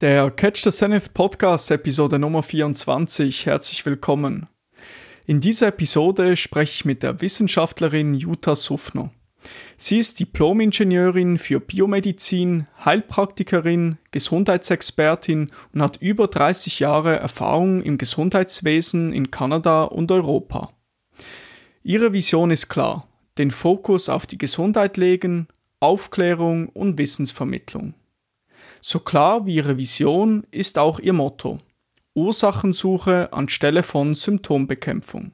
Der Catch the Zenith Podcast Episode Nummer 24. Herzlich willkommen. In dieser Episode spreche ich mit der Wissenschaftlerin Jutta Suffner. Sie ist Diplom-Ingenieurin für Biomedizin, Heilpraktikerin, Gesundheitsexpertin und hat über 30 Jahre Erfahrung im Gesundheitswesen in Kanada und Europa. Ihre Vision ist klar, den Fokus auf die Gesundheit legen, Aufklärung und Wissensvermittlung. So klar wie ihre Vision ist auch ihr Motto. Ursachensuche anstelle von Symptombekämpfung.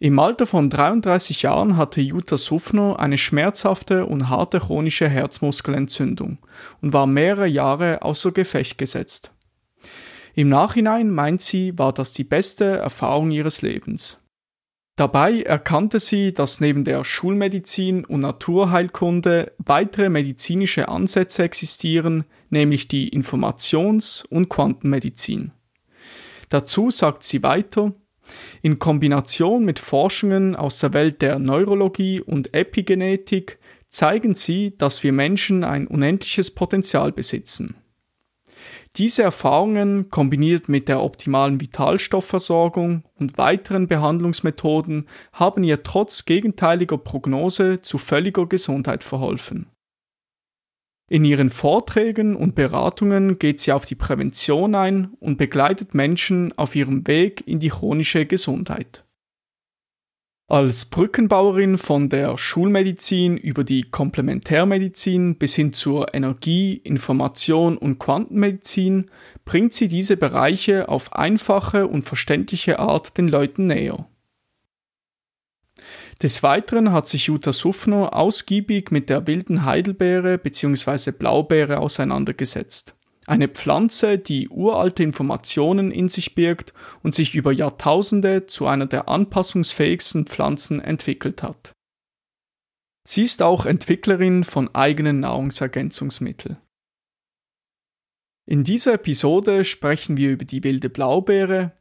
Im Alter von 33 Jahren hatte Jutta Suffner eine schmerzhafte und harte chronische Herzmuskelentzündung und war mehrere Jahre außer Gefecht gesetzt. Im Nachhinein meint sie, war das die beste Erfahrung ihres Lebens. Dabei erkannte sie, dass neben der Schulmedizin und Naturheilkunde weitere medizinische Ansätze existieren, nämlich die Informations- und Quantenmedizin. Dazu sagt sie weiter, in Kombination mit Forschungen aus der Welt der Neurologie und Epigenetik zeigen sie, dass wir Menschen ein unendliches Potenzial besitzen. Diese Erfahrungen kombiniert mit der optimalen Vitalstoffversorgung und weiteren Behandlungsmethoden haben ihr trotz gegenteiliger Prognose zu völliger Gesundheit verholfen. In ihren Vorträgen und Beratungen geht sie auf die Prävention ein und begleitet Menschen auf ihrem Weg in die chronische Gesundheit. Als Brückenbauerin von der Schulmedizin über die Komplementärmedizin bis hin zur Energie-, Information- und Quantenmedizin bringt sie diese Bereiche auf einfache und verständliche Art den Leuten näher. Des Weiteren hat sich Jutta Suffner ausgiebig mit der wilden Heidelbeere bzw. Blaubeere auseinandergesetzt. Eine Pflanze, die uralte Informationen in sich birgt und sich über Jahrtausende zu einer der anpassungsfähigsten Pflanzen entwickelt hat. Sie ist auch Entwicklerin von eigenen Nahrungsergänzungsmitteln. In dieser Episode sprechen wir über die wilde Blaubeere,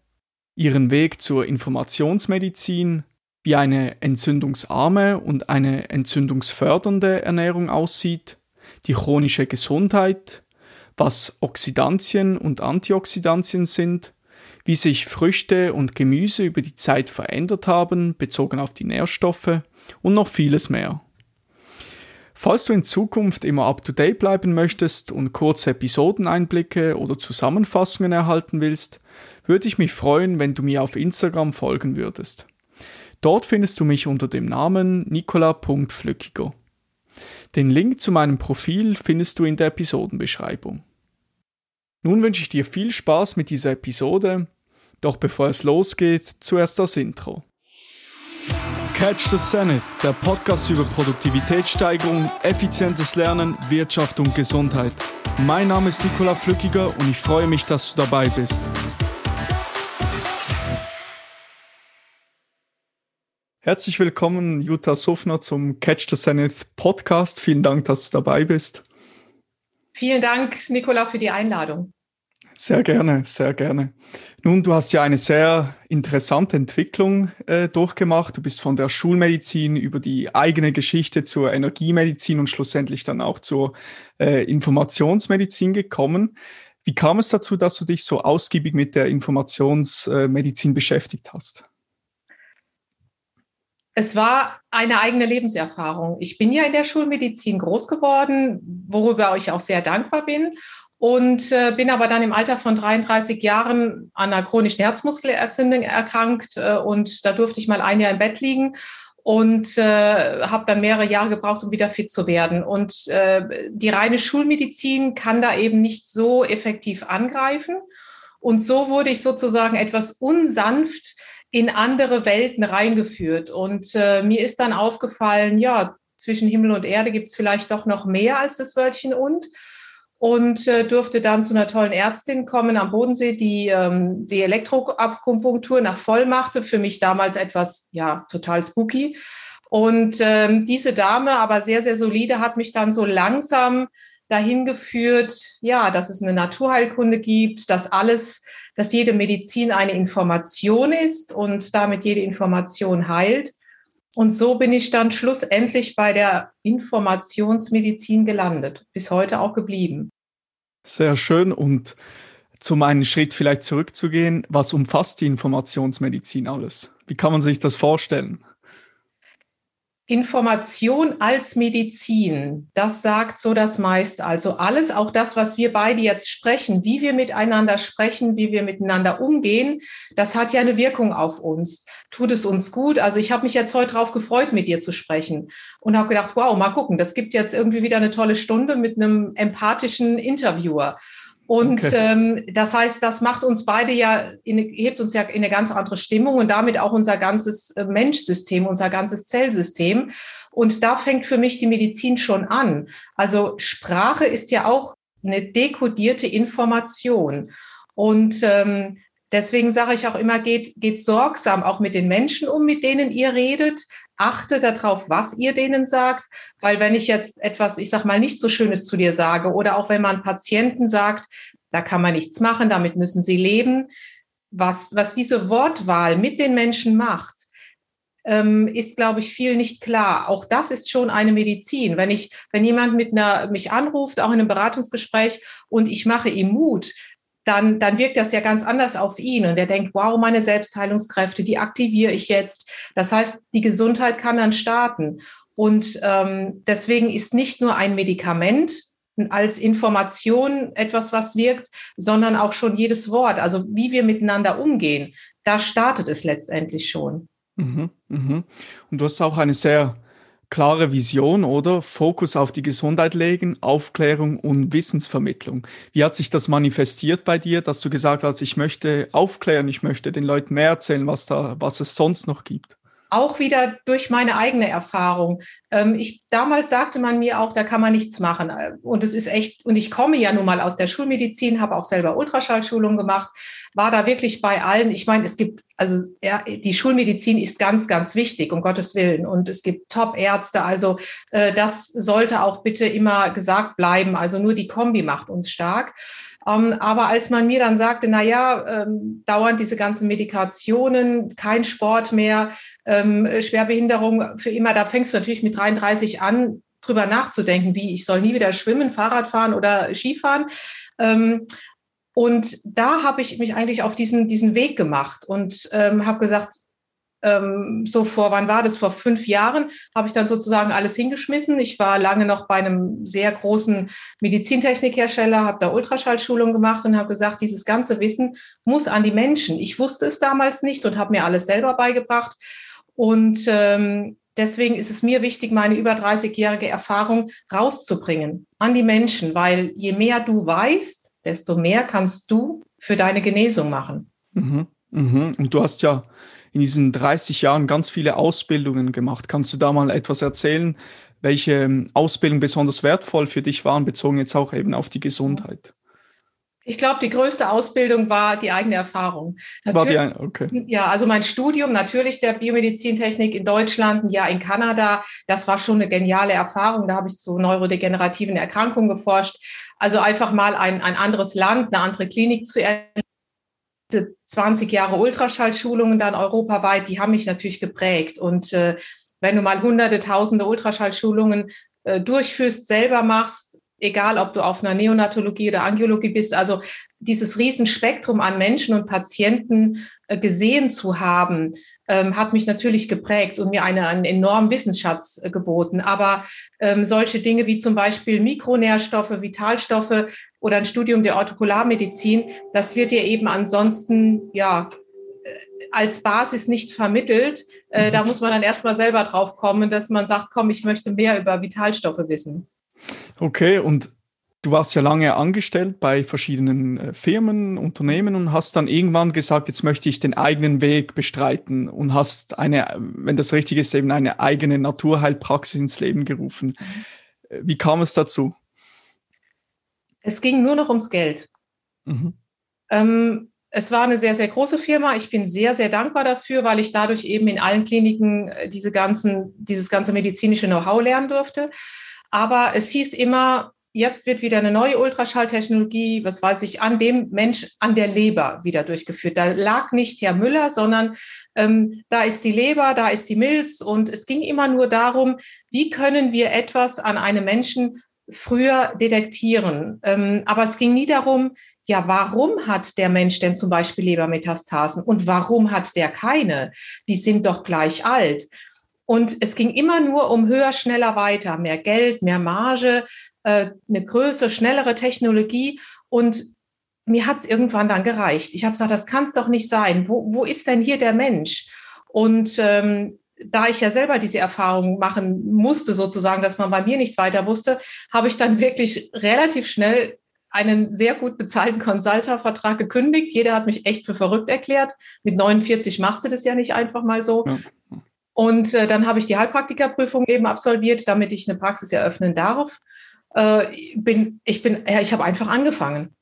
ihren Weg zur Informationsmedizin, wie eine entzündungsarme und eine entzündungsfördernde Ernährung aussieht, die chronische Gesundheit, was Oxidantien und Antioxidantien sind, wie sich Früchte und Gemüse über die Zeit verändert haben, bezogen auf die Nährstoffe und noch vieles mehr. Falls du in Zukunft immer up-to-date bleiben möchtest und kurze Episodeneinblicke oder Zusammenfassungen erhalten willst, würde ich mich freuen, wenn du mir auf Instagram folgen würdest. Dort findest du mich unter dem Namen nicola.flückiger. Den Link zu meinem Profil findest du in der Episodenbeschreibung. Nun wünsche ich dir viel Spaß mit dieser Episode, doch bevor es losgeht, zuerst das Intro. Catch the Zenith, der Podcast über Produktivitätssteigerung, effizientes Lernen, Wirtschaft und Gesundheit. Mein Name ist Nikola Flückiger und ich freue mich, dass du dabei bist. Herzlich willkommen, Jutta Sofner, zum Catch the Zenith Podcast. Vielen Dank, dass du dabei bist. Vielen Dank, Nicola, für die Einladung. Sehr gerne, sehr gerne. Nun, du hast ja eine sehr interessante Entwicklung äh, durchgemacht. Du bist von der Schulmedizin über die eigene Geschichte zur Energiemedizin und schlussendlich dann auch zur äh, Informationsmedizin gekommen. Wie kam es dazu, dass du dich so ausgiebig mit der Informationsmedizin beschäftigt hast? Es war eine eigene Lebenserfahrung. Ich bin ja in der Schulmedizin groß geworden, worüber ich auch sehr dankbar bin. Und äh, bin aber dann im Alter von 33 Jahren an einer chronischen Herzmuskelentzündung erkrankt. Äh, und da durfte ich mal ein Jahr im Bett liegen und äh, habe dann mehrere Jahre gebraucht, um wieder fit zu werden. Und äh, die reine Schulmedizin kann da eben nicht so effektiv angreifen. Und so wurde ich sozusagen etwas unsanft in andere Welten reingeführt. Und äh, mir ist dann aufgefallen, ja, zwischen Himmel und Erde gibt es vielleicht doch noch mehr als das Wörtchen und. Und äh, durfte dann zu einer tollen Ärztin kommen am Bodensee, die ähm, die Elektroakupunktur nach voll machte. Für mich damals etwas, ja, total spooky. Und ähm, diese Dame, aber sehr, sehr solide, hat mich dann so langsam dahin geführt, ja, dass es eine Naturheilkunde gibt, dass alles, dass jede Medizin eine Information ist und damit jede Information heilt. Und so bin ich dann schlussendlich bei der Informationsmedizin gelandet, bis heute auch geblieben. Sehr schön. Und zum einen Schritt vielleicht zurückzugehen, was umfasst die Informationsmedizin alles? Wie kann man sich das vorstellen? Information als Medizin, das sagt so das meiste. Also alles, auch das, was wir beide jetzt sprechen, wie wir miteinander sprechen, wie wir miteinander umgehen, das hat ja eine Wirkung auf uns. Tut es uns gut? Also ich habe mich jetzt heute drauf gefreut, mit dir zu sprechen und habe gedacht, wow, mal gucken, das gibt jetzt irgendwie wieder eine tolle Stunde mit einem empathischen Interviewer. Und okay. ähm, das heißt, das macht uns beide ja, in, hebt uns ja in eine ganz andere Stimmung und damit auch unser ganzes äh, Menschsystem, unser ganzes Zellsystem. Und da fängt für mich die Medizin schon an. Also Sprache ist ja auch eine dekodierte Information. Und ähm, Deswegen sage ich auch immer, geht, geht sorgsam auch mit den Menschen um, mit denen ihr redet. Achte darauf, was ihr denen sagt. Weil wenn ich jetzt etwas, ich sag mal, nicht so Schönes zu dir sage oder auch wenn man Patienten sagt, da kann man nichts machen, damit müssen sie leben. Was, was diese Wortwahl mit den Menschen macht, ähm, ist, glaube ich, viel nicht klar. Auch das ist schon eine Medizin. Wenn ich, wenn jemand mit einer, mich anruft, auch in einem Beratungsgespräch und ich mache ihm Mut, dann, dann wirkt das ja ganz anders auf ihn und er denkt, wow, meine Selbstheilungskräfte, die aktiviere ich jetzt. Das heißt, die Gesundheit kann dann starten. Und ähm, deswegen ist nicht nur ein Medikament als Information etwas, was wirkt, sondern auch schon jedes Wort, also wie wir miteinander umgehen, da startet es letztendlich schon. Mhm, mhm. Und du hast auch eine sehr klare Vision, oder? Fokus auf die Gesundheit legen, Aufklärung und Wissensvermittlung. Wie hat sich das manifestiert bei dir, dass du gesagt hast, ich möchte aufklären, ich möchte den Leuten mehr erzählen, was da, was es sonst noch gibt? Auch wieder durch meine eigene Erfahrung. Ähm, ich, damals sagte man mir auch, da kann man nichts machen. Und es ist echt, und ich komme ja nun mal aus der Schulmedizin, habe auch selber Ultraschallschulung gemacht, war da wirklich bei allen. Ich meine, es gibt, also ja, die Schulmedizin ist ganz, ganz wichtig, um Gottes Willen. Und es gibt Top-Ärzte. Also äh, das sollte auch bitte immer gesagt bleiben. Also nur die Kombi macht uns stark. Ähm, aber als man mir dann sagte, na ja, ähm, dauernd diese ganzen Medikationen, kein Sport mehr, ähm, Schwerbehinderung für immer, da fängst du natürlich mit 33 an, drüber nachzudenken, wie ich soll nie wieder schwimmen, Fahrrad fahren oder Skifahren. Ähm, und da habe ich mich eigentlich auf diesen, diesen Weg gemacht und ähm, habe gesagt, ähm, so vor, wann war das? Vor fünf Jahren habe ich dann sozusagen alles hingeschmissen. Ich war lange noch bei einem sehr großen Medizintechnikhersteller, habe da Ultraschallschulung gemacht und habe gesagt, dieses ganze Wissen muss an die Menschen. Ich wusste es damals nicht und habe mir alles selber beigebracht. Und ähm, deswegen ist es mir wichtig, meine über 30-jährige Erfahrung rauszubringen an die Menschen, weil je mehr du weißt, desto mehr kannst du für deine Genesung machen. Mhm, mhm. Und du hast ja in diesen 30 Jahren ganz viele Ausbildungen gemacht. Kannst du da mal etwas erzählen, welche ähm, Ausbildungen besonders wertvoll für dich waren, bezogen jetzt auch eben auf die Gesundheit? Ich glaube, die größte Ausbildung war die eigene Erfahrung. War die ein, okay. Ja, also mein Studium natürlich der Biomedizintechnik in Deutschland, ein Jahr in Kanada, das war schon eine geniale Erfahrung. Da habe ich zu neurodegenerativen Erkrankungen geforscht. Also einfach mal ein, ein anderes Land, eine andere Klinik zu erleben 20 Jahre Ultraschallschulungen dann europaweit, die haben mich natürlich geprägt. Und äh, wenn du mal hunderte, tausende Ultraschallschulungen äh, durchführst, selber machst, egal ob du auf einer Neonatologie oder Angiologie bist, also dieses Riesenspektrum an Menschen und Patienten äh, gesehen zu haben, ähm, hat mich natürlich geprägt und mir eine, einen enormen Wissensschatz äh, geboten. Aber ähm, solche Dinge wie zum Beispiel Mikronährstoffe, Vitalstoffe oder ein Studium der Orthokularmedizin, das wird dir eben ansonsten, ja, äh, als Basis nicht vermittelt. Äh, da mhm. muss man dann erstmal selber drauf kommen, dass man sagt, komm, ich möchte mehr über Vitalstoffe wissen. Okay, und du warst ja lange angestellt bei verschiedenen äh, Firmen, Unternehmen und hast dann irgendwann gesagt, jetzt möchte ich den eigenen Weg bestreiten und hast eine, wenn das richtig ist, eben eine eigene Naturheilpraxis ins Leben gerufen. Mhm. Wie kam es dazu? Es ging nur noch ums Geld. Mhm. Ähm, es war eine sehr, sehr große Firma. Ich bin sehr, sehr dankbar dafür, weil ich dadurch eben in allen Kliniken äh, diese ganzen, dieses ganze medizinische Know-how lernen durfte. Aber es hieß immer, jetzt wird wieder eine neue Ultraschalltechnologie, was weiß ich, an dem Mensch, an der Leber wieder durchgeführt. Da lag nicht Herr Müller, sondern ähm, da ist die Leber, da ist die Milz und es ging immer nur darum, wie können wir etwas an einem Menschen früher detektieren. Ähm, aber es ging nie darum, ja, warum hat der Mensch denn zum Beispiel Lebermetastasen und warum hat der keine? Die sind doch gleich alt. Und es ging immer nur um höher, schneller, weiter, mehr Geld, mehr Marge, äh, eine größere, schnellere Technologie. Und mir hat es irgendwann dann gereicht. Ich habe gesagt, das kann es doch nicht sein. Wo, wo ist denn hier der Mensch? Und ähm, da ich ja selber diese Erfahrung machen musste, sozusagen, dass man bei mir nicht weiter wusste, habe ich dann wirklich relativ schnell einen sehr gut bezahlten Consulter-Vertrag gekündigt. Jeder hat mich echt für verrückt erklärt. Mit 49 machst du das ja nicht einfach mal so. Ja. Und äh, dann habe ich die Heilpraktikerprüfung eben absolviert, damit ich eine Praxis eröffnen darf. Äh, bin, ich bin, ja, ich habe einfach angefangen.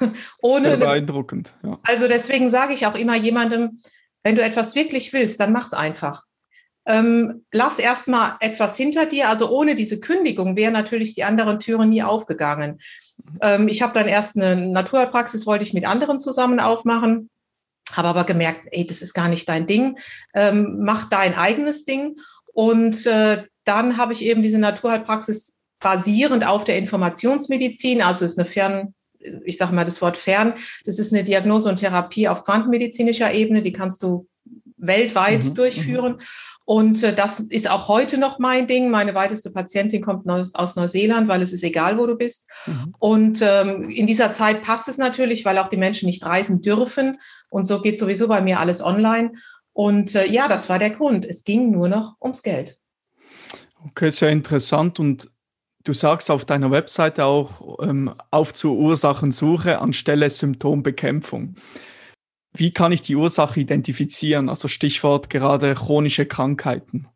Ohne, Sehr beeindruckend. Ja. Also deswegen sage ich auch immer jemandem, wenn du etwas wirklich willst, dann mach's einfach. Ähm, lass erstmal etwas hinter dir. Also ohne diese Kündigung wären natürlich die anderen Türen nie aufgegangen. Ähm, ich habe dann erst eine Naturpraxis, wollte ich mit anderen zusammen aufmachen, habe aber gemerkt, ey, das ist gar nicht dein Ding. Ähm, mach dein eigenes Ding. Und äh, dann habe ich eben diese Naturheilpraxis basierend auf der Informationsmedizin, also ist eine fern ich sage mal das Wort fern, das ist eine Diagnose und Therapie auf quantenmedizinischer Ebene, die kannst du weltweit mhm, durchführen. Mhm. Und äh, das ist auch heute noch mein Ding. Meine weiteste Patientin kommt aus, Neuseeland, weil es ist egal, wo du bist. Mhm. Und ähm, in dieser Zeit passt es natürlich, weil auch die Menschen nicht reisen dürfen. Und so geht sowieso bei mir alles online. Und äh, ja, das war der Grund. Es ging nur noch ums Geld. Okay, sehr interessant. Und du sagst auf deiner Webseite auch ähm, auf zur Ursachensuche anstelle Symptombekämpfung. Wie kann ich die Ursache identifizieren? Also Stichwort gerade chronische Krankheiten.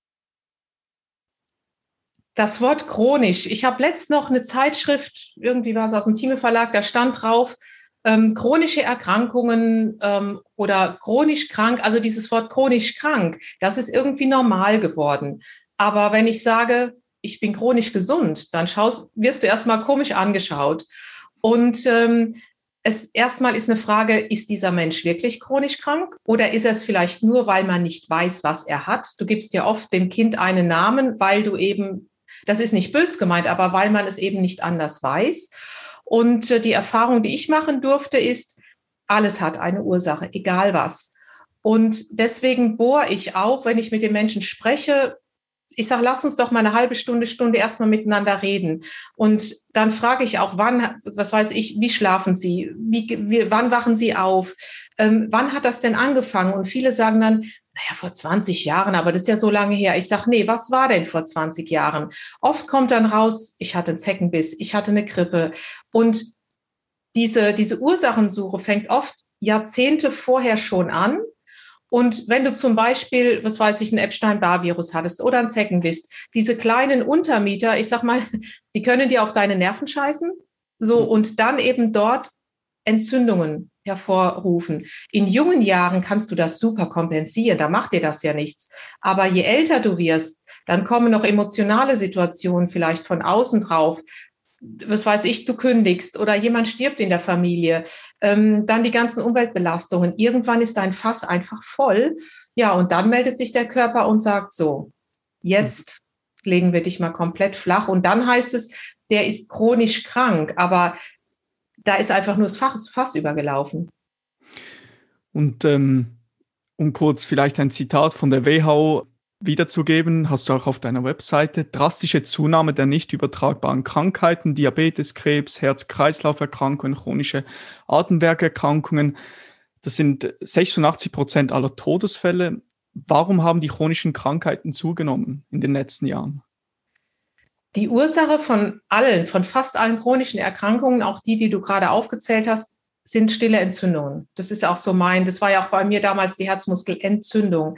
Das Wort chronisch. Ich habe letzt noch eine Zeitschrift, irgendwie war es aus dem Thieme Verlag, da stand drauf, ähm, chronische Erkrankungen ähm, oder chronisch krank, also dieses Wort chronisch krank, das ist irgendwie normal geworden. Aber wenn ich sage, ich bin chronisch gesund, dann schaust, wirst du erstmal komisch angeschaut. Und ähm, es erstmal ist eine Frage, ist dieser Mensch wirklich chronisch krank oder ist es vielleicht nur, weil man nicht weiß, was er hat? Du gibst ja oft dem Kind einen Namen, weil du eben, das ist nicht bös gemeint, aber weil man es eben nicht anders weiß. Und äh, die Erfahrung, die ich machen durfte, ist, alles hat eine Ursache, egal was. Und deswegen bohre ich auch, wenn ich mit den Menschen spreche, ich sage, lass uns doch mal eine halbe Stunde, Stunde erstmal miteinander reden. Und dann frage ich auch, wann, was weiß ich, wie schlafen Sie? Wie, wie, wann wachen Sie auf? Ähm, wann hat das denn angefangen? Und viele sagen dann, naja, vor 20 Jahren, aber das ist ja so lange her. Ich sage, nee, was war denn vor 20 Jahren? Oft kommt dann raus, ich hatte einen Zeckenbiss, ich hatte eine Grippe. Und diese, diese Ursachensuche fängt oft Jahrzehnte vorher schon an und wenn du zum Beispiel, was weiß ich, ein Epstein-Barr-Virus hattest oder ein Zeckenbiss, diese kleinen Untermieter, ich sag mal, die können dir auf deine Nerven scheißen. So, mhm. und dann eben dort Entzündungen hervorrufen. In jungen Jahren kannst du das super kompensieren, da macht dir das ja nichts. Aber je älter du wirst, dann kommen noch emotionale Situationen vielleicht von außen drauf, was weiß ich, du kündigst oder jemand stirbt in der Familie, ähm, dann die ganzen Umweltbelastungen. Irgendwann ist dein Fass einfach voll. Ja, und dann meldet sich der Körper und sagt so, jetzt legen wir dich mal komplett flach. Und dann heißt es, der ist chronisch krank, aber da ist einfach nur das Fass, Fass übergelaufen. Und ähm, um kurz vielleicht ein Zitat von der WHO wiederzugeben, hast du auch auf deiner Webseite, drastische Zunahme der nicht übertragbaren Krankheiten, Diabetes, Krebs, Herz-Kreislauf-Erkrankungen, chronische Atemwerkerkrankungen. Das sind 86 Prozent aller Todesfälle. Warum haben die chronischen Krankheiten zugenommen in den letzten Jahren? Die Ursache von allen, von fast allen chronischen Erkrankungen, auch die, die du gerade aufgezählt hast, sind stille Entzündungen. Das ist auch so mein, das war ja auch bei mir damals die Herzmuskelentzündung,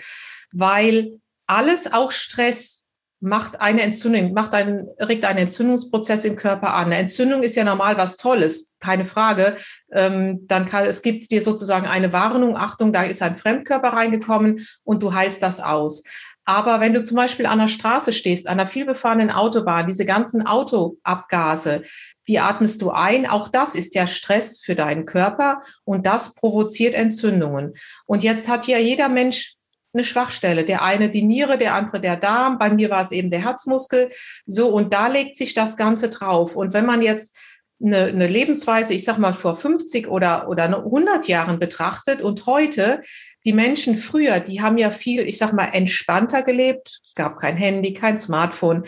weil alles, auch Stress, macht eine Entzündung, macht einen, regt einen Entzündungsprozess im Körper an. Eine Entzündung ist ja normal was Tolles, keine Frage. Ähm, dann kann, es gibt dir sozusagen eine Warnung, Achtung, da ist ein Fremdkörper reingekommen und du heilst das aus. Aber wenn du zum Beispiel an der Straße stehst, an einer vielbefahrenen Autobahn, diese ganzen Autoabgase, die atmest du ein. Auch das ist ja Stress für deinen Körper und das provoziert Entzündungen. Und jetzt hat ja jeder Mensch eine Schwachstelle. Der eine die Niere, der andere der Darm. Bei mir war es eben der Herzmuskel. So, und da legt sich das Ganze drauf. Und wenn man jetzt eine, eine Lebensweise, ich sag mal, vor 50 oder, oder 100 Jahren betrachtet und heute, die Menschen früher, die haben ja viel, ich sag mal, entspannter gelebt. Es gab kein Handy, kein Smartphone.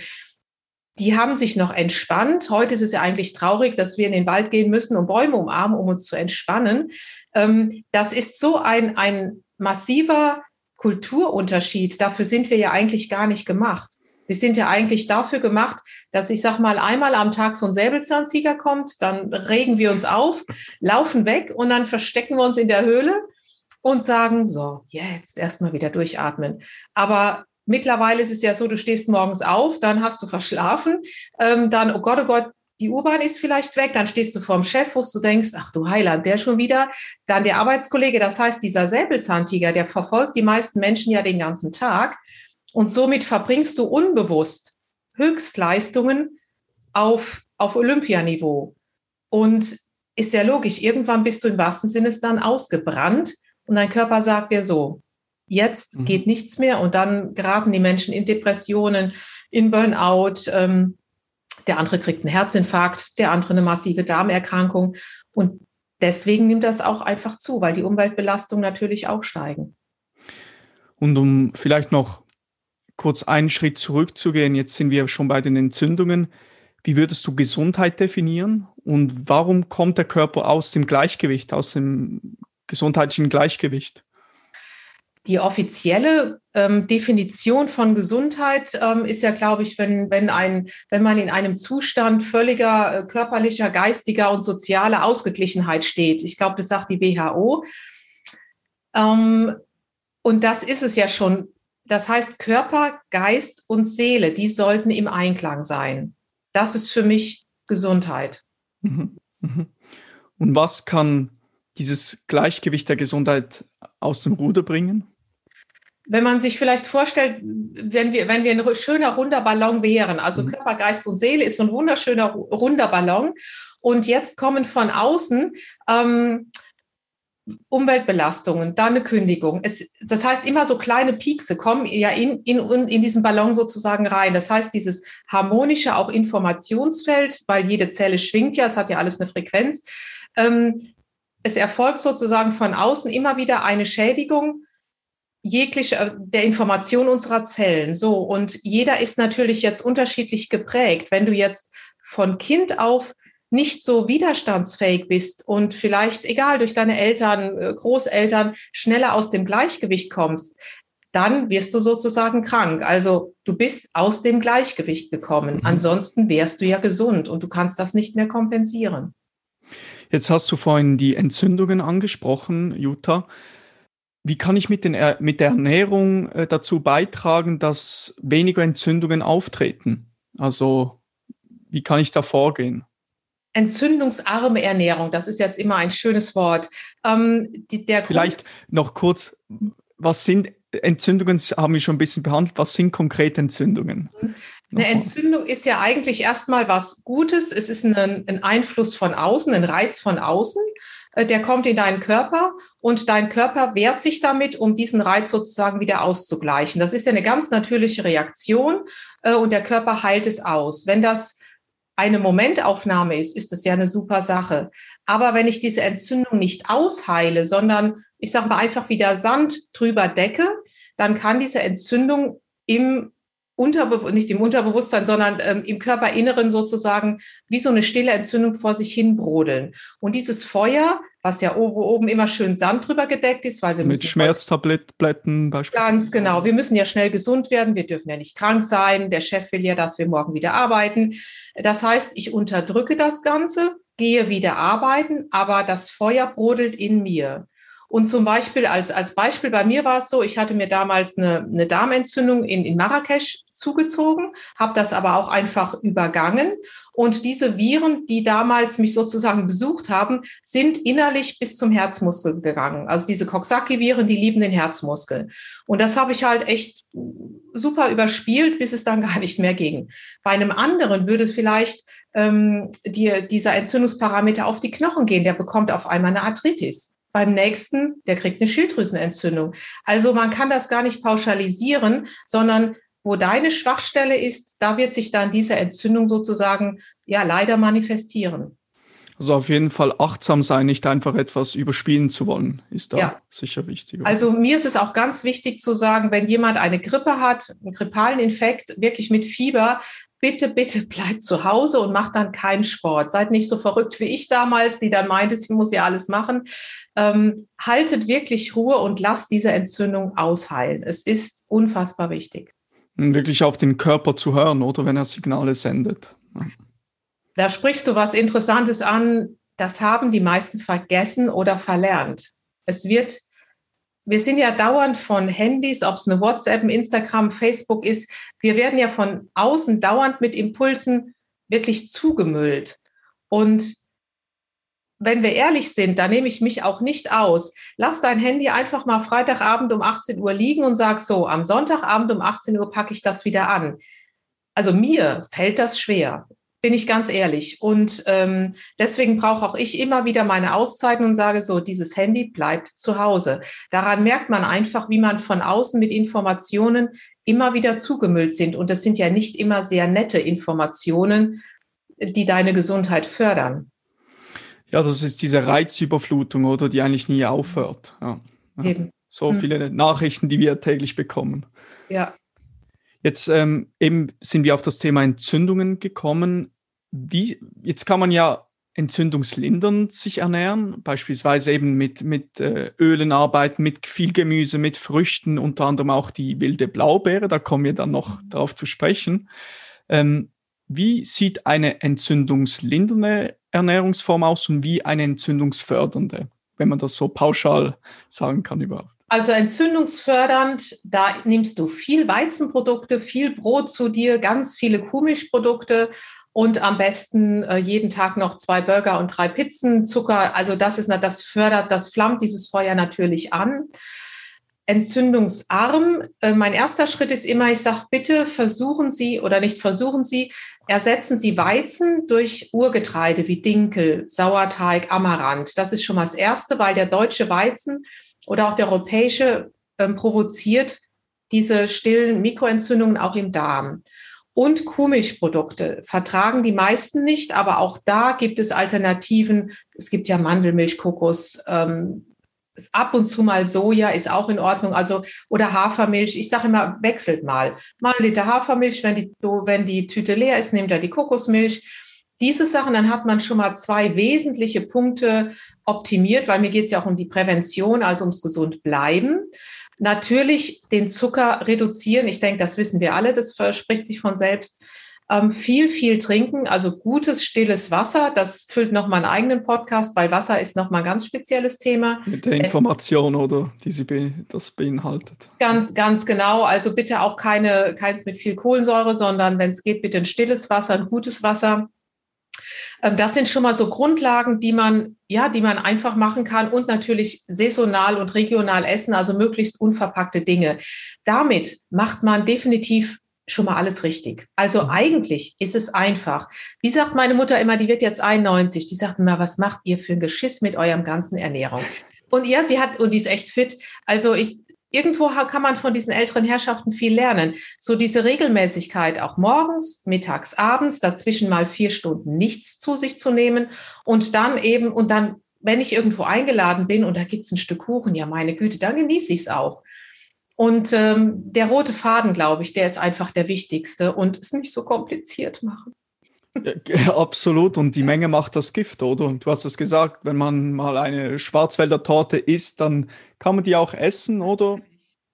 Die haben sich noch entspannt. Heute ist es ja eigentlich traurig, dass wir in den Wald gehen müssen und Bäume umarmen, um uns zu entspannen. Ähm, das ist so ein, ein massiver Kulturunterschied. Dafür sind wir ja eigentlich gar nicht gemacht. Wir sind ja eigentlich dafür gemacht, dass ich sag mal einmal am Tag so ein Säbelzahntiger kommt, dann regen wir uns auf, laufen weg und dann verstecken wir uns in der Höhle und sagen, so, jetzt erstmal wieder durchatmen. Aber mittlerweile ist es ja so, du stehst morgens auf, dann hast du verschlafen, ähm, dann, oh Gott, oh Gott, die U-Bahn ist vielleicht weg, dann stehst du vorm Chef, wo du denkst, ach du Heiland, der schon wieder. Dann der Arbeitskollege, das heißt, dieser Säbelzahntiger, der verfolgt die meisten Menschen ja den ganzen Tag. Und somit verbringst du unbewusst Höchstleistungen auf, auf Olympianiveau. Und ist ja logisch, irgendwann bist du im wahrsten Sinne dann ausgebrannt und dein Körper sagt dir so, jetzt mhm. geht nichts mehr und dann geraten die Menschen in Depressionen, in Burnout. Ähm, der andere kriegt einen Herzinfarkt, der andere eine massive Darmerkrankung. Und deswegen nimmt das auch einfach zu, weil die Umweltbelastungen natürlich auch steigen. Und um vielleicht noch kurz einen Schritt zurückzugehen, jetzt sind wir schon bei den Entzündungen. Wie würdest du Gesundheit definieren und warum kommt der Körper aus dem Gleichgewicht, aus dem gesundheitlichen Gleichgewicht? Die offizielle ähm, Definition von Gesundheit ähm, ist ja, glaube ich, wenn, wenn, ein, wenn man in einem Zustand völliger äh, körperlicher, geistiger und sozialer Ausgeglichenheit steht. Ich glaube, das sagt die WHO. Ähm, und das ist es ja schon das heißt, Körper, Geist und Seele, die sollten im Einklang sein. Das ist für mich Gesundheit. Mhm. Mhm. Und was kann dieses Gleichgewicht der Gesundheit aus dem Ruder bringen? Wenn man sich vielleicht vorstellt, wenn wir, wenn wir ein schöner runder Ballon wären, also mhm. Körper, Geist und Seele ist so ein wunderschöner runder Ballon. Und jetzt kommen von außen ähm, Umweltbelastungen, dann eine Kündigung. Es, das heißt, immer so kleine Piekse kommen ja in, in, in diesen Ballon sozusagen rein. Das heißt, dieses harmonische auch Informationsfeld, weil jede Zelle schwingt ja, es hat ja alles eine Frequenz. Ähm, es erfolgt sozusagen von außen immer wieder eine Schädigung jeglicher äh, der Information unserer Zellen. So. Und jeder ist natürlich jetzt unterschiedlich geprägt. Wenn du jetzt von Kind auf nicht so widerstandsfähig bist und vielleicht, egal, durch deine Eltern, äh, Großeltern schneller aus dem Gleichgewicht kommst, dann wirst du sozusagen krank. Also du bist aus dem Gleichgewicht gekommen. Mhm. Ansonsten wärst du ja gesund und du kannst das nicht mehr kompensieren. Jetzt hast du vorhin die Entzündungen angesprochen, Jutta. Wie kann ich mit, den, mit der Ernährung äh, dazu beitragen, dass weniger Entzündungen auftreten? Also wie kann ich da vorgehen? entzündungsarme Ernährung, das ist jetzt immer ein schönes Wort. Ähm, die, Vielleicht noch kurz, was sind Entzündungen, haben wir schon ein bisschen behandelt, was sind konkrete Entzündungen? Eine Entzündung ist ja eigentlich erstmal was Gutes. Es ist ein, ein Einfluss von außen, ein Reiz von außen der kommt in deinen Körper und dein Körper wehrt sich damit, um diesen Reiz sozusagen wieder auszugleichen. Das ist ja eine ganz natürliche Reaktion äh, und der Körper heilt es aus. Wenn das eine Momentaufnahme ist, ist das ja eine super Sache. Aber wenn ich diese Entzündung nicht ausheile, sondern ich sage mal einfach wieder Sand drüber decke, dann kann diese Entzündung im Unterbe nicht im Unterbewusstsein, sondern ähm, im Körperinneren sozusagen wie so eine stille Entzündung vor sich hin brodeln. Und dieses Feuer, was ja oben immer schön Sand drüber gedeckt ist, weil wir mit Schmerztabletten beispielsweise. Ganz genau. Wir müssen ja schnell gesund werden. Wir dürfen ja nicht krank sein. Der Chef will ja, dass wir morgen wieder arbeiten. Das heißt, ich unterdrücke das Ganze, gehe wieder arbeiten, aber das Feuer brodelt in mir. Und zum Beispiel, als, als Beispiel bei mir war es so, ich hatte mir damals eine, eine Darmentzündung in, in Marrakesch zugezogen, habe das aber auch einfach übergangen. Und diese Viren, die damals mich sozusagen besucht haben, sind innerlich bis zum Herzmuskel gegangen. Also diese Coxsackie-Viren, die lieben den Herzmuskel. Und das habe ich halt echt super überspielt, bis es dann gar nicht mehr ging. Bei einem anderen würde vielleicht ähm, dir dieser Entzündungsparameter auf die Knochen gehen. Der bekommt auf einmal eine Arthritis. Beim nächsten, der kriegt eine Schilddrüsenentzündung. Also man kann das gar nicht pauschalisieren, sondern wo deine Schwachstelle ist, da wird sich dann diese Entzündung sozusagen ja leider manifestieren. Also auf jeden Fall achtsam sein, nicht einfach etwas überspielen zu wollen, ist da ja. sicher wichtig. Also mir ist es auch ganz wichtig zu sagen, wenn jemand eine Grippe hat, einen grippalen Infekt, wirklich mit Fieber, bitte, bitte bleibt zu Hause und macht dann keinen Sport. Seid nicht so verrückt wie ich damals, die dann meinte, sie muss ja alles machen. Ähm, haltet wirklich Ruhe und lasst diese Entzündung ausheilen. Es ist unfassbar wichtig. Wirklich auf den Körper zu hören, oder wenn er Signale sendet. Da sprichst du was Interessantes an. Das haben die meisten vergessen oder verlernt. Es wird, wir sind ja dauernd von Handys, ob es eine WhatsApp, ein Instagram, Facebook ist. Wir werden ja von außen dauernd mit Impulsen wirklich zugemüllt. Und wenn wir ehrlich sind, da nehme ich mich auch nicht aus. Lass dein Handy einfach mal Freitagabend um 18 Uhr liegen und sag so, am Sonntagabend um 18 Uhr packe ich das wieder an. Also mir fällt das schwer bin ich ganz ehrlich. Und ähm, deswegen brauche auch ich immer wieder meine Auszeiten und sage so, dieses Handy bleibt zu Hause. Daran merkt man einfach, wie man von außen mit Informationen immer wieder zugemüllt sind. Und das sind ja nicht immer sehr nette Informationen, die deine Gesundheit fördern. Ja, das ist diese Reizüberflutung, oder die eigentlich nie aufhört. Ja. Eben. So hm. viele Nachrichten, die wir täglich bekommen. Ja. Jetzt ähm, eben sind wir auf das Thema Entzündungen gekommen. Wie, jetzt kann man ja entzündungslindernd sich ernähren, beispielsweise eben mit, mit äh, Ölen arbeiten, mit viel Gemüse, mit Früchten, unter anderem auch die wilde Blaubeere, da kommen wir dann noch darauf zu sprechen. Ähm, wie sieht eine entzündungslindernde Ernährungsform aus und wie eine entzündungsfördernde, wenn man das so pauschal sagen kann überhaupt? Also entzündungsfördernd, da nimmst du viel Weizenprodukte, viel Brot zu dir, ganz viele Kuhmilchprodukte und am besten äh, jeden Tag noch zwei Burger und drei Pizzen, Zucker. Also das ist, das fördert, das flammt dieses Feuer natürlich an. Entzündungsarm. Äh, mein erster Schritt ist immer, ich sage, bitte versuchen Sie oder nicht versuchen Sie, ersetzen Sie Weizen durch Urgetreide wie Dinkel, Sauerteig, Amaranth. Das ist schon mal das Erste, weil der deutsche Weizen oder auch der europäische ähm, provoziert diese stillen Mikroentzündungen auch im Darm. Und Kuhmilchprodukte vertragen die meisten nicht, aber auch da gibt es Alternativen. Es gibt ja Mandelmilch, Kokos, ähm, ab und zu mal Soja ist auch in Ordnung, also oder Hafermilch. Ich sage immer, wechselt mal. Mal ein Liter Hafermilch, wenn die, wenn die Tüte leer ist, nehmt er die Kokosmilch diese Sachen, dann hat man schon mal zwei wesentliche Punkte optimiert, weil mir geht es ja auch um die Prävention, also ums gesund bleiben. Natürlich den Zucker reduzieren. Ich denke, das wissen wir alle, das verspricht sich von selbst. Ähm, viel, viel trinken, also gutes, stilles Wasser. Das füllt noch mal einen eigenen Podcast, weil Wasser ist noch mal ein ganz spezielles Thema. Mit der Information, oder, die sie be das beinhaltet. Ganz, ganz genau. Also bitte auch keine, keins mit viel Kohlensäure, sondern wenn es geht, bitte ein stilles Wasser, ein gutes Wasser. Ähm, das sind schon mal so Grundlagen, die man, ja, die man einfach machen kann und natürlich saisonal und regional essen, also möglichst unverpackte Dinge. Damit macht man definitiv schon mal alles richtig. Also mhm. eigentlich ist es einfach. Wie sagt meine Mutter immer, die wird jetzt 91, die sagt immer, was macht ihr für ein Geschiss mit eurem ganzen Ernährung? Und ja, sie hat, und die ist echt fit. Also ich, irgendwo kann man von diesen älteren Herrschaften viel lernen. So diese Regelmäßigkeit, auch morgens, mittags, abends, dazwischen mal vier Stunden nichts zu sich zu nehmen und dann eben, und dann, wenn ich irgendwo eingeladen bin und da gibt's ein Stück Kuchen, ja meine Güte, dann genieße ich es auch. Und ähm, der rote Faden, glaube ich, der ist einfach der wichtigste und es nicht so kompliziert machen. Ja, absolut. Und die Menge macht das Gift, oder? Du hast es gesagt, wenn man mal eine Schwarzwälder Torte isst, dann kann man die auch essen, oder?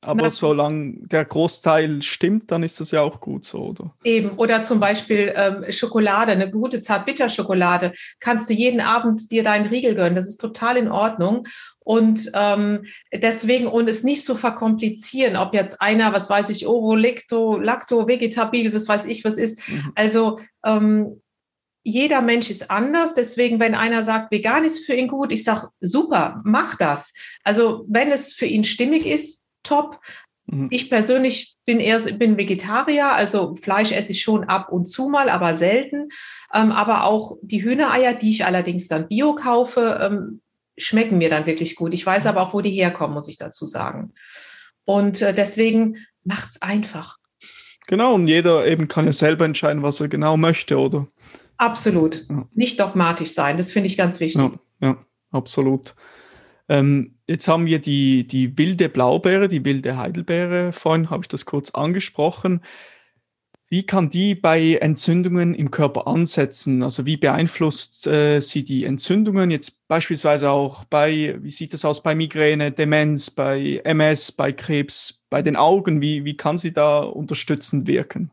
Aber Na, solange der Großteil stimmt, dann ist das ja auch gut so, oder? Eben. Oder zum Beispiel ähm, Schokolade, eine gute Zartbitterschokolade. Kannst du jeden Abend dir deinen Riegel gönnen. Das ist total in Ordnung. Und ähm, deswegen, und es nicht so verkomplizieren, ob jetzt einer, was weiß ich, Ovo, Lecto, Lacto, Vegetabil, was weiß ich, was ist. Mhm. Also ähm, jeder Mensch ist anders. Deswegen, wenn einer sagt, vegan ist für ihn gut, ich sage, super, mach das. Also wenn es für ihn stimmig ist, top. Mhm. Ich persönlich bin eher bin Vegetarier, also Fleisch esse ich schon ab und zu mal, aber selten. Ähm, aber auch die Hühnereier, die ich allerdings dann bio kaufe, ähm, schmecken mir dann wirklich gut. Ich weiß aber auch, wo die herkommen, muss ich dazu sagen. Und äh, deswegen macht's einfach. Genau, und jeder eben kann ja selber entscheiden, was er genau möchte, oder? Absolut. Ja. Nicht dogmatisch sein, das finde ich ganz wichtig. Ja, ja absolut. Ähm, jetzt haben wir die, die wilde Blaubeere, die wilde Heidelbeere. Vorhin habe ich das kurz angesprochen. Wie kann die bei Entzündungen im Körper ansetzen? Also wie beeinflusst äh, sie die Entzündungen jetzt beispielsweise auch bei, wie sieht das aus bei Migräne, Demenz, bei MS, bei Krebs, bei den Augen? Wie, wie kann sie da unterstützend wirken?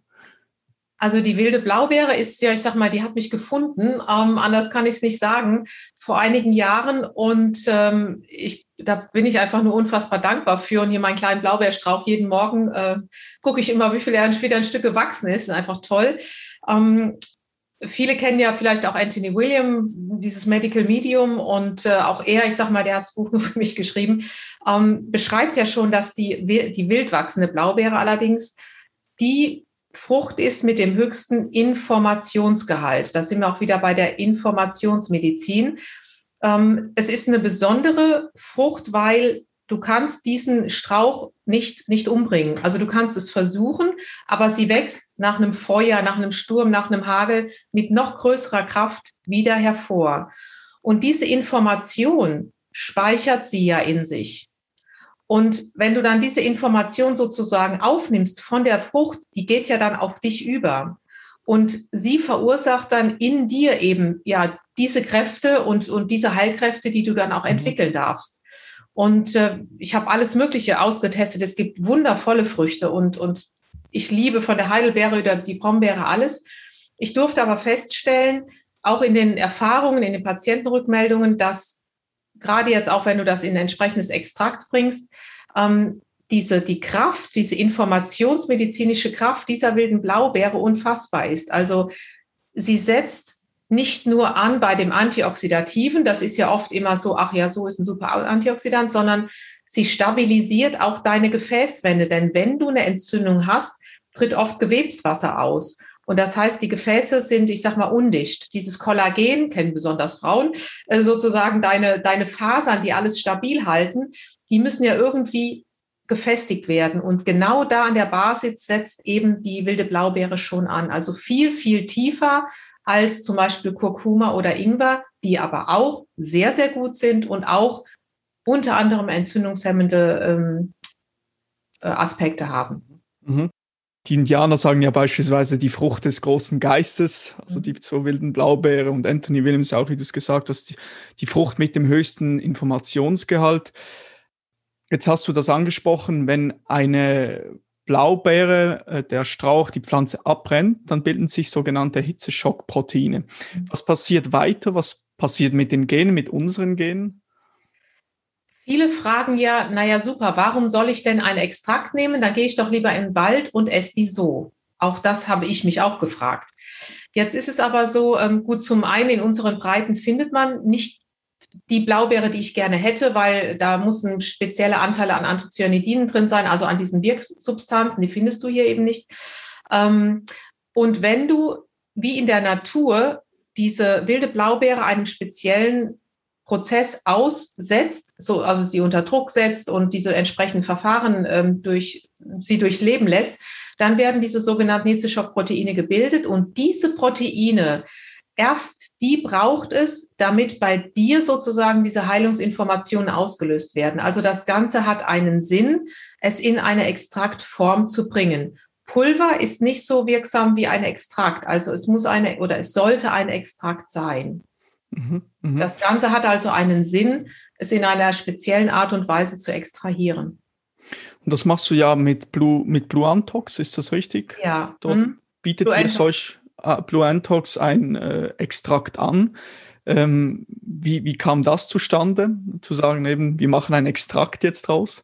Also die wilde Blaubeere ist ja, ich sag mal, die hat mich gefunden. Ähm, anders kann ich es nicht sagen. Vor einigen Jahren und ähm, ich, da bin ich einfach nur unfassbar dankbar für. Und hier meinen kleinen Blaubeerstrauch jeden Morgen äh, gucke ich immer, wie viel er wieder ein Stück gewachsen ist. Einfach toll. Ähm, Viele kennen ja vielleicht auch Anthony William, dieses Medical Medium, und äh, auch er, ich sag mal, der hat das Buch nur für mich geschrieben, ähm, beschreibt ja schon, dass die, die wild wachsende Blaubeere allerdings die Frucht ist mit dem höchsten Informationsgehalt. Da sind wir auch wieder bei der Informationsmedizin. Ähm, es ist eine besondere Frucht, weil du kannst diesen Strauch nicht, nicht umbringen. Also du kannst es versuchen, aber sie wächst nach einem Feuer, nach einem Sturm, nach einem Hagel mit noch größerer Kraft wieder hervor. Und diese Information speichert sie ja in sich. Und wenn du dann diese Information sozusagen aufnimmst von der Frucht, die geht ja dann auf dich über. Und sie verursacht dann in dir eben ja diese Kräfte und, und diese Heilkräfte, die du dann auch mhm. entwickeln darfst. Und äh, ich habe alles Mögliche ausgetestet. Es gibt wundervolle Früchte und, und ich liebe von der Heidelbeere über die Brombeere alles. Ich durfte aber feststellen, auch in den Erfahrungen, in den Patientenrückmeldungen, dass gerade jetzt auch, wenn du das in ein entsprechendes Extrakt bringst, ähm, diese, die Kraft, diese informationsmedizinische Kraft dieser wilden Blaubeere unfassbar ist. Also sie setzt nicht nur an bei dem Antioxidativen, das ist ja oft immer so, ach ja, so ist ein super Antioxidant, sondern sie stabilisiert auch deine Gefäßwände. Denn wenn du eine Entzündung hast, tritt oft Gewebswasser aus. Und das heißt, die Gefäße sind, ich sag mal, undicht. Dieses Kollagen, kennen besonders Frauen, äh, sozusagen deine, deine Fasern, die alles stabil halten, die müssen ja irgendwie gefestigt werden. Und genau da an der Basis setzt eben die wilde Blaubeere schon an. Also viel, viel tiefer als zum Beispiel Kurkuma oder Ingwer, die aber auch sehr, sehr gut sind und auch unter anderem entzündungshemmende ähm, äh, Aspekte haben. Mhm. Die Indianer sagen ja beispielsweise die Frucht des großen Geistes, also mhm. die zwei wilden Blaubeere und Anthony Williams auch, wie du es gesagt hast, die, die Frucht mit dem höchsten Informationsgehalt. Jetzt hast du das angesprochen, wenn eine Blaubeere, äh, der Strauch, die Pflanze abbrennt, dann bilden sich sogenannte Hitzeschockproteine. Mhm. Was passiert weiter? Was passiert mit den Genen, mit unseren Genen? Viele fragen ja, naja, super, warum soll ich denn einen Extrakt nehmen? Dann gehe ich doch lieber im Wald und esse die so. Auch das habe ich mich auch gefragt. Jetzt ist es aber so, ähm, gut, zum einen in unseren Breiten findet man nicht die Blaubeere, die ich gerne hätte, weil da müssen spezielle Anteile an Anthocyanidinen drin sein, also an diesen Wirksubstanzen, die findest du hier eben nicht. Ähm, und wenn du wie in der Natur diese wilde Blaubeere einem speziellen Prozess aussetzt, so, also sie unter Druck setzt und diese entsprechenden Verfahren ähm, durch, sie durchleben lässt, dann werden diese sogenannten Hitzeschockproteine gebildet und diese Proteine, erst die braucht es, damit bei dir sozusagen diese Heilungsinformationen ausgelöst werden. Also das Ganze hat einen Sinn, es in eine Extraktform zu bringen. Pulver ist nicht so wirksam wie ein Extrakt, also es muss eine oder es sollte ein Extrakt sein. Mhm, mh. Das Ganze hat also einen Sinn, es in einer speziellen Art und Weise zu extrahieren. Und das machst du ja mit Blue, mit Blue Antox, ist das richtig? Ja. Dort mhm. bietet Blue ihr solch Blue Antox ein äh, Extrakt an. Ähm, wie, wie kam das zustande, zu sagen, eben, wir machen ein Extrakt jetzt draus?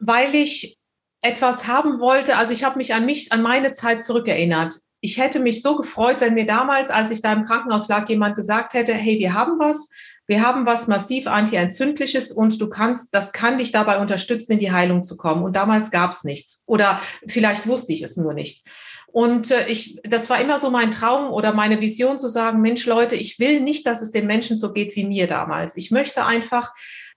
Weil ich etwas haben wollte, also ich habe mich an mich, an meine Zeit zurückerinnert ich hätte mich so gefreut, wenn mir damals, als ich da im Krankenhaus lag, jemand gesagt hätte, hey, wir haben was, wir haben was massiv antientzündliches und du kannst, das kann dich dabei unterstützen, in die Heilung zu kommen. Und damals gab es nichts. Oder vielleicht wusste ich es nur nicht. Und äh, ich, das war immer so mein Traum oder meine Vision zu sagen, Mensch, Leute, ich will nicht, dass es den Menschen so geht wie mir damals. Ich möchte einfach,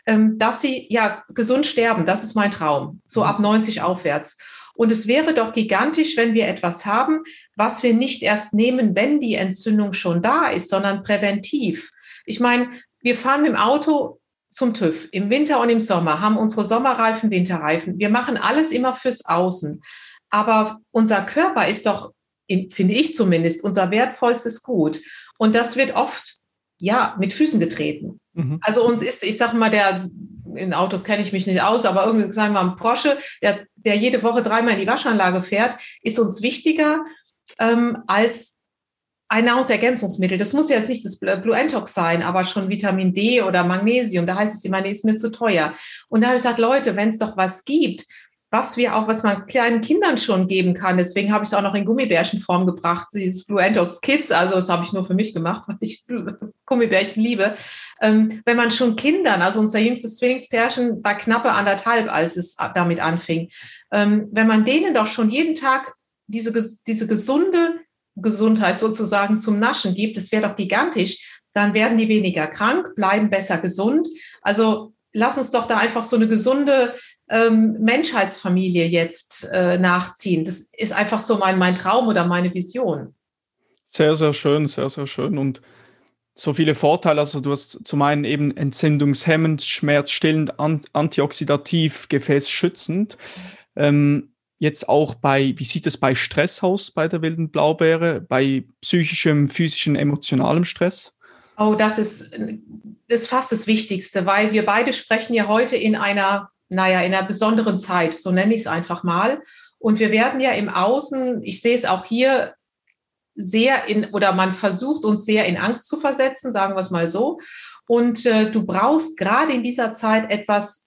ähm, dass sie ja gesund sterben. Das ist mein Traum. So mhm. ab 90 aufwärts. Und es wäre doch gigantisch, wenn wir etwas haben, was wir nicht erst nehmen, wenn die Entzündung schon da ist, sondern präventiv. Ich meine, wir fahren mit dem Auto zum TÜV im Winter und im Sommer, haben unsere Sommerreifen, Winterreifen. Wir machen alles immer fürs Außen. Aber unser Körper ist doch, finde ich zumindest, unser wertvollstes Gut. Und das wird oft, ja, mit Füßen getreten. Mhm. Also uns ist, ich sage mal, der, in Autos kenne ich mich nicht aus, aber irgendwie, sagen wir mal, ein Porsche, der, der jede Woche dreimal in die Waschanlage fährt, ist uns wichtiger ähm, als ein Nahrungsergänzungsmittel. Das muss jetzt nicht das Blue Antox sein, aber schon Vitamin D oder Magnesium. Da heißt es immer, nee, ist mir zu teuer. Und da habe ich gesagt, Leute, wenn es doch was gibt, was wir auch, was man kleinen Kindern schon geben kann. Deswegen habe ich es auch noch in Gummibärchenform gebracht, dieses Blue Antox Kids. Also das habe ich nur für mich gemacht, weil ich Gummibärchen liebe. Ähm, wenn man schon Kindern, also unser jüngstes Zwillingspärchen war knappe anderthalb, als es damit anfing. Ähm, wenn man denen doch schon jeden Tag diese, diese gesunde Gesundheit sozusagen zum Naschen gibt, das wäre doch gigantisch, dann werden die weniger krank, bleiben besser gesund. Also lass uns doch da einfach so eine gesunde ähm, Menschheitsfamilie jetzt äh, nachziehen. Das ist einfach so mein, mein Traum oder meine Vision. Sehr, sehr schön, sehr, sehr schön. Und so viele Vorteile. Also du hast zum einen eben entzündungshemmend, schmerzstillend, antioxidativ, gefäßschützend. Ähm, jetzt auch bei, wie sieht es bei Stress aus bei der wilden Blaubeere, bei psychischem, physischem, emotionalem Stress? Oh, das ist, ist fast das Wichtigste, weil wir beide sprechen ja heute in einer, naja, in einer besonderen Zeit, so nenne ich es einfach mal. Und wir werden ja im Außen, ich sehe es auch hier, sehr in, oder man versucht uns sehr in Angst zu versetzen, sagen wir es mal so. Und äh, du brauchst gerade in dieser Zeit etwas,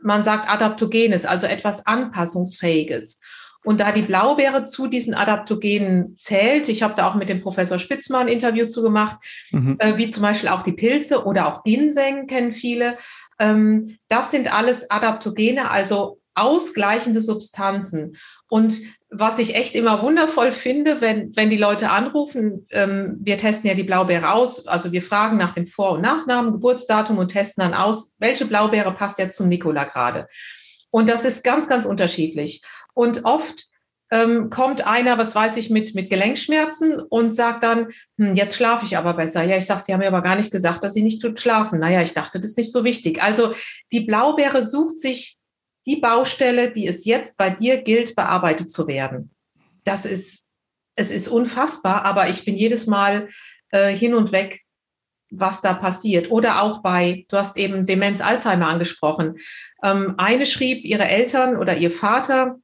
man sagt Adaptogenes, also etwas Anpassungsfähiges. Und da die Blaubeere zu diesen Adaptogenen zählt, ich habe da auch mit dem Professor Spitzmann ein Interview zu gemacht, mhm. äh, wie zum Beispiel auch die Pilze oder auch Ginseng kennen viele. Ähm, das sind alles Adaptogene, also ausgleichende Substanzen. Und was ich echt immer wundervoll finde, wenn, wenn die Leute anrufen, ähm, wir testen ja die Blaubeere aus, also wir fragen nach dem Vor- und Nachnamen, Geburtsdatum und testen dann aus, welche Blaubeere passt jetzt zum Nikola gerade. Und das ist ganz, ganz unterschiedlich. Und oft ähm, kommt einer, was weiß ich, mit, mit Gelenkschmerzen und sagt dann, hm, jetzt schlafe ich aber besser. Ja, ich sage, Sie haben mir aber gar nicht gesagt, dass Sie nicht tut schlafen. Naja, ich dachte, das ist nicht so wichtig. Also die Blaubeere sucht sich die Baustelle, die es jetzt bei dir gilt, bearbeitet zu werden. Das ist, es ist unfassbar, aber ich bin jedes Mal äh, hin und weg, was da passiert. Oder auch bei, du hast eben Demenz Alzheimer angesprochen. Ähm, eine schrieb, ihre Eltern oder ihr Vater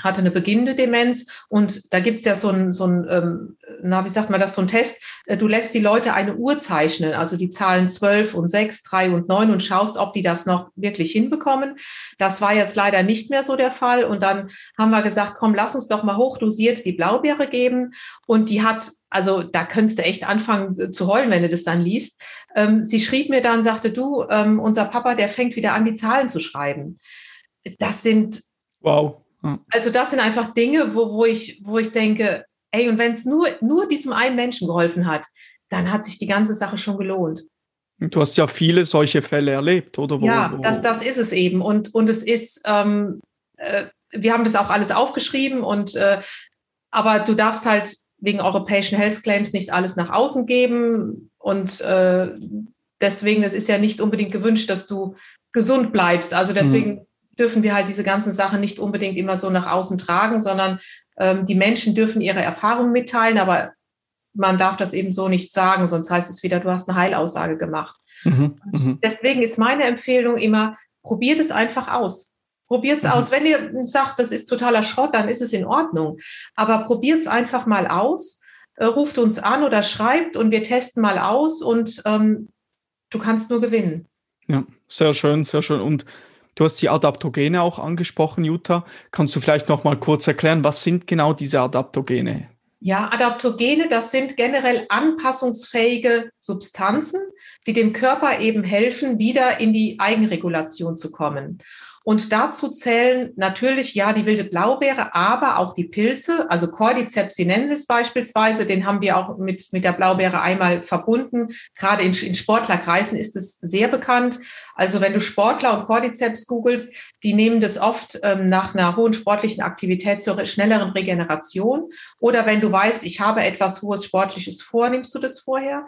hatte eine beginnende Demenz und da gibt's ja so ein, so ein ähm, na, wie sagt man das, so ein Test, äh, du lässt die Leute eine Uhr zeichnen, also die Zahlen 12 und 6, 3 und 9 und schaust, ob die das noch wirklich hinbekommen. Das war jetzt leider nicht mehr so der Fall und dann haben wir gesagt, komm, lass uns doch mal hochdosiert die Blaubeere geben und die hat also da könntest du echt anfangen äh, zu heulen, wenn du das dann liest. Ähm, sie schrieb mir dann, sagte du, ähm, unser Papa, der fängt wieder an, die Zahlen zu schreiben. Das sind wow. Also das sind einfach Dinge, wo, wo, ich, wo ich denke, ey, und wenn es nur, nur diesem einen Menschen geholfen hat, dann hat sich die ganze Sache schon gelohnt. Du hast ja viele solche Fälle erlebt, oder? Wo, ja, das, das ist es eben. Und, und es ist, ähm, äh, wir haben das auch alles aufgeschrieben und äh, aber du darfst halt wegen europäischen Health Claims nicht alles nach außen geben. Und äh, deswegen, es ist ja nicht unbedingt gewünscht, dass du gesund bleibst. Also deswegen mhm dürfen wir halt diese ganzen Sachen nicht unbedingt immer so nach außen tragen, sondern ähm, die Menschen dürfen ihre Erfahrungen mitteilen, aber man darf das eben so nicht sagen, sonst heißt es wieder, du hast eine Heilaussage gemacht. Mhm, mhm. deswegen ist meine Empfehlung immer, probiert es einfach aus. Probiert es mhm. aus. Wenn ihr sagt, das ist totaler Schrott, dann ist es in Ordnung. Aber probiert es einfach mal aus, äh, ruft uns an oder schreibt und wir testen mal aus und ähm, du kannst nur gewinnen. Ja, sehr schön, sehr schön. Und Du hast die Adaptogene auch angesprochen, Jutta. Kannst du vielleicht noch mal kurz erklären, was sind genau diese Adaptogene? Ja, Adaptogene, das sind generell anpassungsfähige Substanzen, die dem Körper eben helfen, wieder in die Eigenregulation zu kommen. Und dazu zählen natürlich, ja, die wilde Blaubeere, aber auch die Pilze, also Cordyceps sinensis beispielsweise, den haben wir auch mit, mit der Blaubeere einmal verbunden. Gerade in, in Sportlerkreisen ist es sehr bekannt. Also wenn du Sportler und Cordyceps googelst, die nehmen das oft ähm, nach einer hohen sportlichen Aktivität zur schnelleren Regeneration. Oder wenn du weißt, ich habe etwas hohes Sportliches vor, nimmst du das vorher.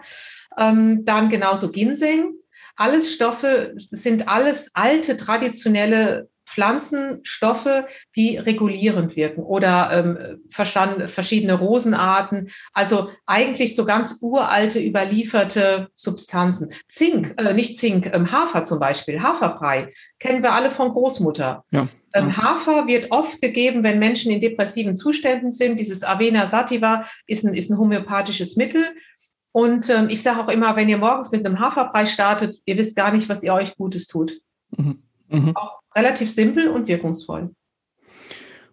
Ähm, dann genauso Ginseng, alles Stoffe sind alles alte, traditionelle Pflanzenstoffe, die regulierend wirken oder ähm, verschiedene Rosenarten, also eigentlich so ganz uralte, überlieferte Substanzen. Zink, äh, nicht Zink, ähm, Hafer zum Beispiel, Haferbrei, kennen wir alle von Großmutter. Ja. Ähm, Hafer wird oft gegeben, wenn Menschen in depressiven Zuständen sind. Dieses Avena sativa ist ein, ist ein homöopathisches Mittel. Und ähm, ich sage auch immer, wenn ihr morgens mit einem Haferbrei startet, ihr wisst gar nicht, was ihr euch Gutes tut. Mhm. Mhm. Auch relativ simpel und wirkungsvoll.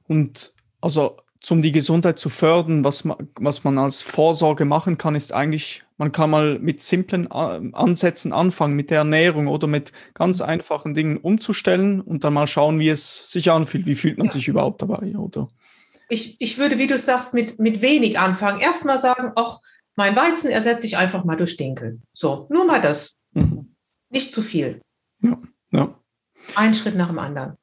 Und also um die Gesundheit zu fördern, was man, was man als Vorsorge machen kann, ist eigentlich, man kann mal mit simplen äh, Ansätzen anfangen, mit der Ernährung oder mit ganz einfachen Dingen umzustellen und dann mal schauen, wie es sich anfühlt. Wie fühlt man ja. sich überhaupt dabei, oder? Ich, ich würde, wie du sagst, mit, mit wenig anfangen. Erstmal sagen, ach, mein Weizen ersetze ich einfach mal durch Dinkel. So, nur mal das. Mhm. Nicht zu viel. Ja, ja. Ein Schritt nach dem anderen.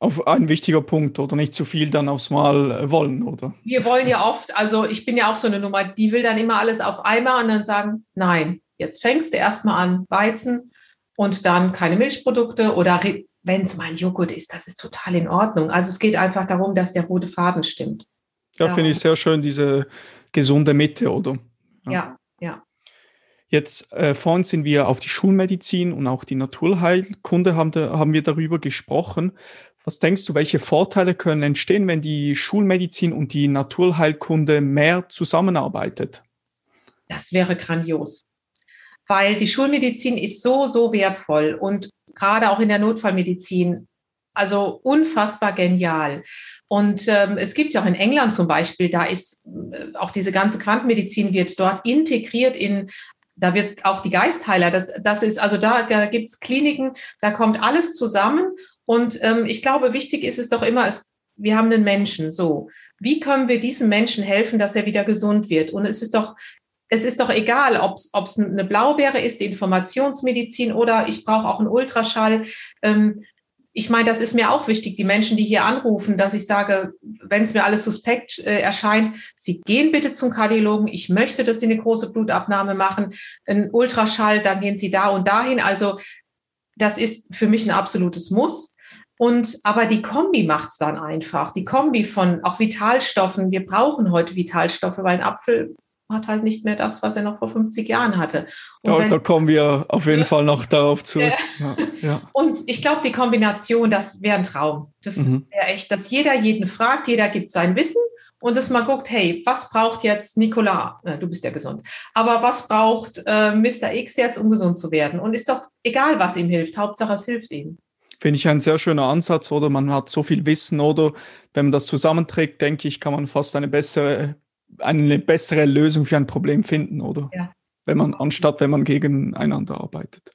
Auf ein wichtiger Punkt, oder nicht zu viel dann aufs Mal äh, wollen, oder? Wir wollen ja oft, also ich bin ja auch so eine Nummer, die will dann immer alles auf einmal und dann sagen, nein, jetzt fängst du erstmal an Weizen und dann keine Milchprodukte oder wenn es mal Joghurt ist, das ist total in Ordnung. Also es geht einfach darum, dass der rote Faden stimmt. Ja, ja. finde ich sehr schön, diese gesunde Mitte, oder? Ja, ja. Jetzt äh, vorhin sind wir auf die Schulmedizin und auch die Naturheilkunde haben, haben wir darüber gesprochen. Was denkst du, welche Vorteile können entstehen, wenn die Schulmedizin und die Naturheilkunde mehr zusammenarbeitet? Das wäre grandios, weil die Schulmedizin ist so, so wertvoll und gerade auch in der Notfallmedizin, also unfassbar genial. Und ähm, es gibt ja auch in England zum Beispiel, da ist äh, auch diese ganze Quantenmedizin wird dort integriert in da wird auch die Geistheiler, das, das ist, also da, da gibt es Kliniken, da kommt alles zusammen. Und ähm, ich glaube, wichtig ist es doch immer, es, wir haben einen Menschen, so. Wie können wir diesem Menschen helfen, dass er wieder gesund wird? Und es ist doch, es ist doch egal, ob es eine Blaubeere ist, die Informationsmedizin oder ich brauche auch einen Ultraschall. Ähm, ich meine, das ist mir auch wichtig, die Menschen, die hier anrufen, dass ich sage, wenn es mir alles suspekt äh, erscheint, Sie gehen bitte zum Kardiologen. Ich möchte, dass Sie eine große Blutabnahme machen, ein Ultraschall, dann gehen Sie da und dahin. Also das ist für mich ein absolutes Muss. Und aber die Kombi macht es dann einfach. Die Kombi von auch Vitalstoffen. Wir brauchen heute Vitalstoffe, weil ein Apfel hat halt nicht mehr das, was er noch vor 50 Jahren hatte. Da, wenn, da, kommen wir auf jeden ja, Fall noch darauf zurück. Ja. Ja, Und ich glaube, die Kombination, das wäre ein Traum. Das mhm. wäre echt, dass jeder jeden fragt, jeder gibt sein Wissen und dass man guckt, hey, was braucht jetzt Nicola? Na, du bist ja gesund. Aber was braucht äh, Mr. X jetzt, um gesund zu werden? Und ist doch egal, was ihm hilft. Hauptsache, es hilft ihm. Finde ich ein sehr schöner Ansatz, oder? Man hat so viel Wissen, oder? Wenn man das zusammenträgt, denke ich, kann man fast eine bessere eine bessere Lösung für ein Problem finden, oder? Ja. Wenn man, anstatt wenn man gegeneinander arbeitet.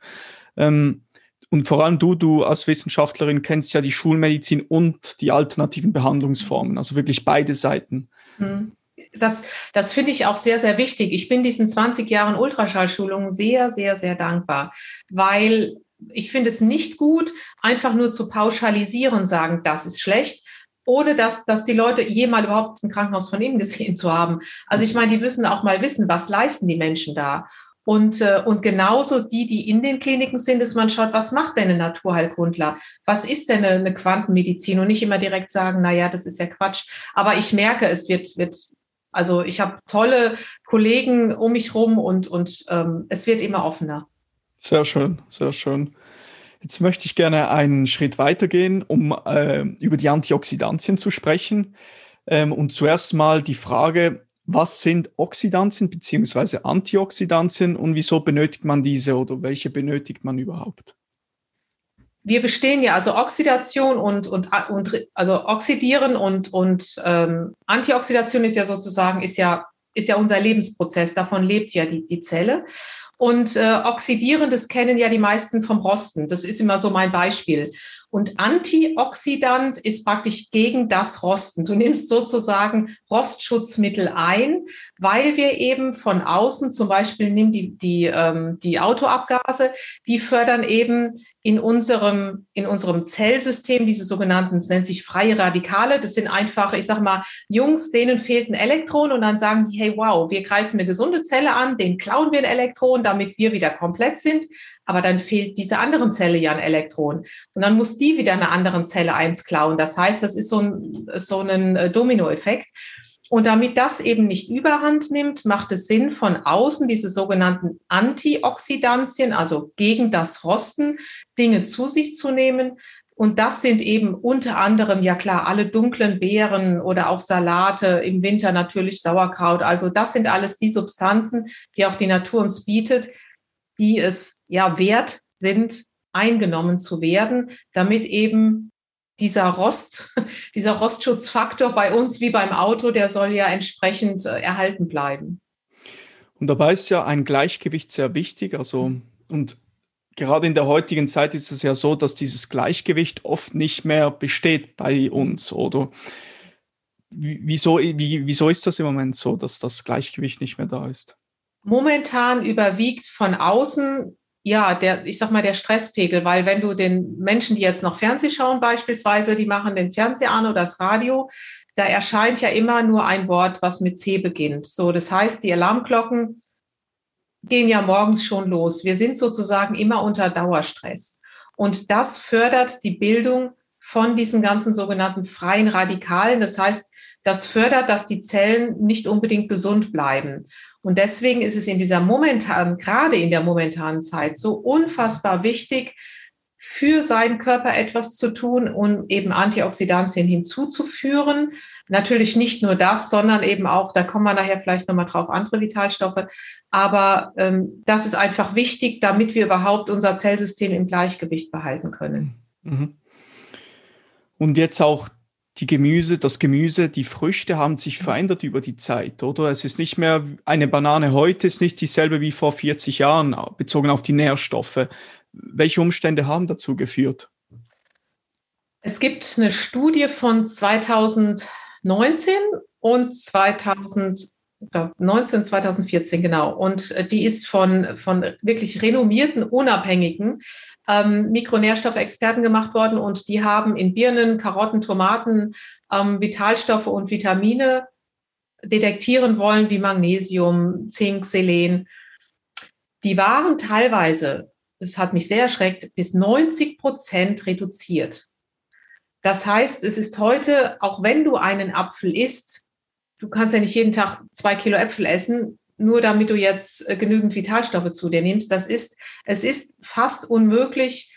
Ähm, und vor allem du, du als Wissenschaftlerin kennst ja die Schulmedizin und die alternativen Behandlungsformen, also wirklich beide Seiten. Hm. Das, das finde ich auch sehr, sehr wichtig. Ich bin diesen 20 Jahren Ultraschallschulungen sehr, sehr, sehr dankbar, weil ich finde es nicht gut, einfach nur zu pauschalisieren, sagen, das ist schlecht, ohne dass, dass die Leute jemals überhaupt ein Krankenhaus von innen gesehen zu haben. Also ich meine, die müssen auch mal wissen, was leisten die Menschen da. Und, äh, und genauso die, die in den Kliniken sind, dass man schaut, was macht denn ein Naturheilkundler? Was ist denn eine, Quantenmedizin? Und nicht immer direkt sagen, na ja, das ist ja Quatsch. Aber ich merke, es wird, wird also ich habe tolle Kollegen um mich rum und, und ähm, es wird immer offener. Sehr schön, sehr schön. Jetzt möchte ich gerne einen Schritt weitergehen, um äh, über die Antioxidantien zu sprechen. Ähm, und zuerst mal die Frage, was sind Oxidantien bzw. Antioxidantien und wieso benötigt man diese oder welche benötigt man überhaupt? Wir bestehen ja also Oxidation und, und, und also Oxidieren und, und ähm, Antioxidation ist ja sozusagen, ist ja, ist ja unser Lebensprozess, davon lebt ja die, die Zelle. Und äh, oxidierendes kennen ja die meisten vom Rosten. Das ist immer so mein Beispiel. Und Antioxidant ist praktisch gegen das Rosten. Du nimmst sozusagen Rostschutzmittel ein, weil wir eben von außen, zum Beispiel nimm die, die, ähm, die Autoabgase, die fördern eben in unserem, in unserem Zellsystem diese sogenannten, es nennt sich freie Radikale. Das sind einfach, ich sag mal, Jungs, denen fehlt ein Elektron und dann sagen die, hey, wow, wir greifen eine gesunde Zelle an, den klauen wir ein Elektron, damit wir wieder komplett sind. Aber dann fehlt dieser anderen Zelle ja ein Elektron. Und dann muss die wieder einer anderen Zelle eins klauen. Das heißt, das ist so ein, so ein äh, Dominoeffekt. Und damit das eben nicht überhand nimmt, macht es Sinn, von außen diese sogenannten Antioxidantien, also gegen das Rosten, Dinge zu sich zu nehmen. Und das sind eben unter anderem, ja klar, alle dunklen Beeren oder auch Salate, im Winter natürlich Sauerkraut. Also das sind alles die Substanzen, die auch die Natur uns bietet, die es ja wert sind, eingenommen zu werden, damit eben dieser Rost, dieser Rostschutzfaktor bei uns wie beim Auto, der soll ja entsprechend äh, erhalten bleiben. Und dabei ist ja ein Gleichgewicht sehr wichtig. Also, und gerade in der heutigen Zeit ist es ja so, dass dieses Gleichgewicht oft nicht mehr besteht bei uns, oder? Wieso, wie, wieso ist das im Moment so, dass das Gleichgewicht nicht mehr da ist? Momentan überwiegt von außen ja, der, ich sag mal, der Stresspegel, weil wenn du den Menschen, die jetzt noch Fernseh schauen beispielsweise, die machen den Fernseher an oder das Radio, da erscheint ja immer nur ein Wort, was mit C beginnt. So, das heißt, die Alarmglocken gehen ja morgens schon los. Wir sind sozusagen immer unter Dauerstress. Und das fördert die Bildung von diesen ganzen sogenannten freien Radikalen. Das heißt, das fördert, dass die Zellen nicht unbedingt gesund bleiben. Und deswegen ist es in dieser momentanen, gerade in der momentanen Zeit so unfassbar wichtig, für seinen Körper etwas zu tun und eben Antioxidantien hinzuzuführen. Natürlich nicht nur das, sondern eben auch, da kommen wir nachher vielleicht nochmal drauf, andere Vitalstoffe. Aber ähm, das ist einfach wichtig, damit wir überhaupt unser Zellsystem im Gleichgewicht behalten können. Mhm. Und jetzt auch die Gemüse, das Gemüse, die Früchte haben sich verändert über die Zeit, oder? Es ist nicht mehr, eine Banane heute ist nicht dieselbe wie vor 40 Jahren, bezogen auf die Nährstoffe. Welche Umstände haben dazu geführt? Es gibt eine Studie von 2019 und 2000, 19, 2014, genau. Und äh, die ist von, von wirklich renommierten, unabhängigen ähm, Mikronährstoffexperten gemacht worden. Und die haben in Birnen, Karotten, Tomaten ähm, Vitalstoffe und Vitamine detektieren wollen, wie Magnesium, Zink, Selen. Die waren teilweise, das hat mich sehr erschreckt, bis 90 Prozent reduziert. Das heißt, es ist heute, auch wenn du einen Apfel isst, du kannst ja nicht jeden Tag zwei Kilo Äpfel essen, nur damit du jetzt äh, genügend Vitalstoffe zu dir nimmst. Das ist, es ist fast unmöglich,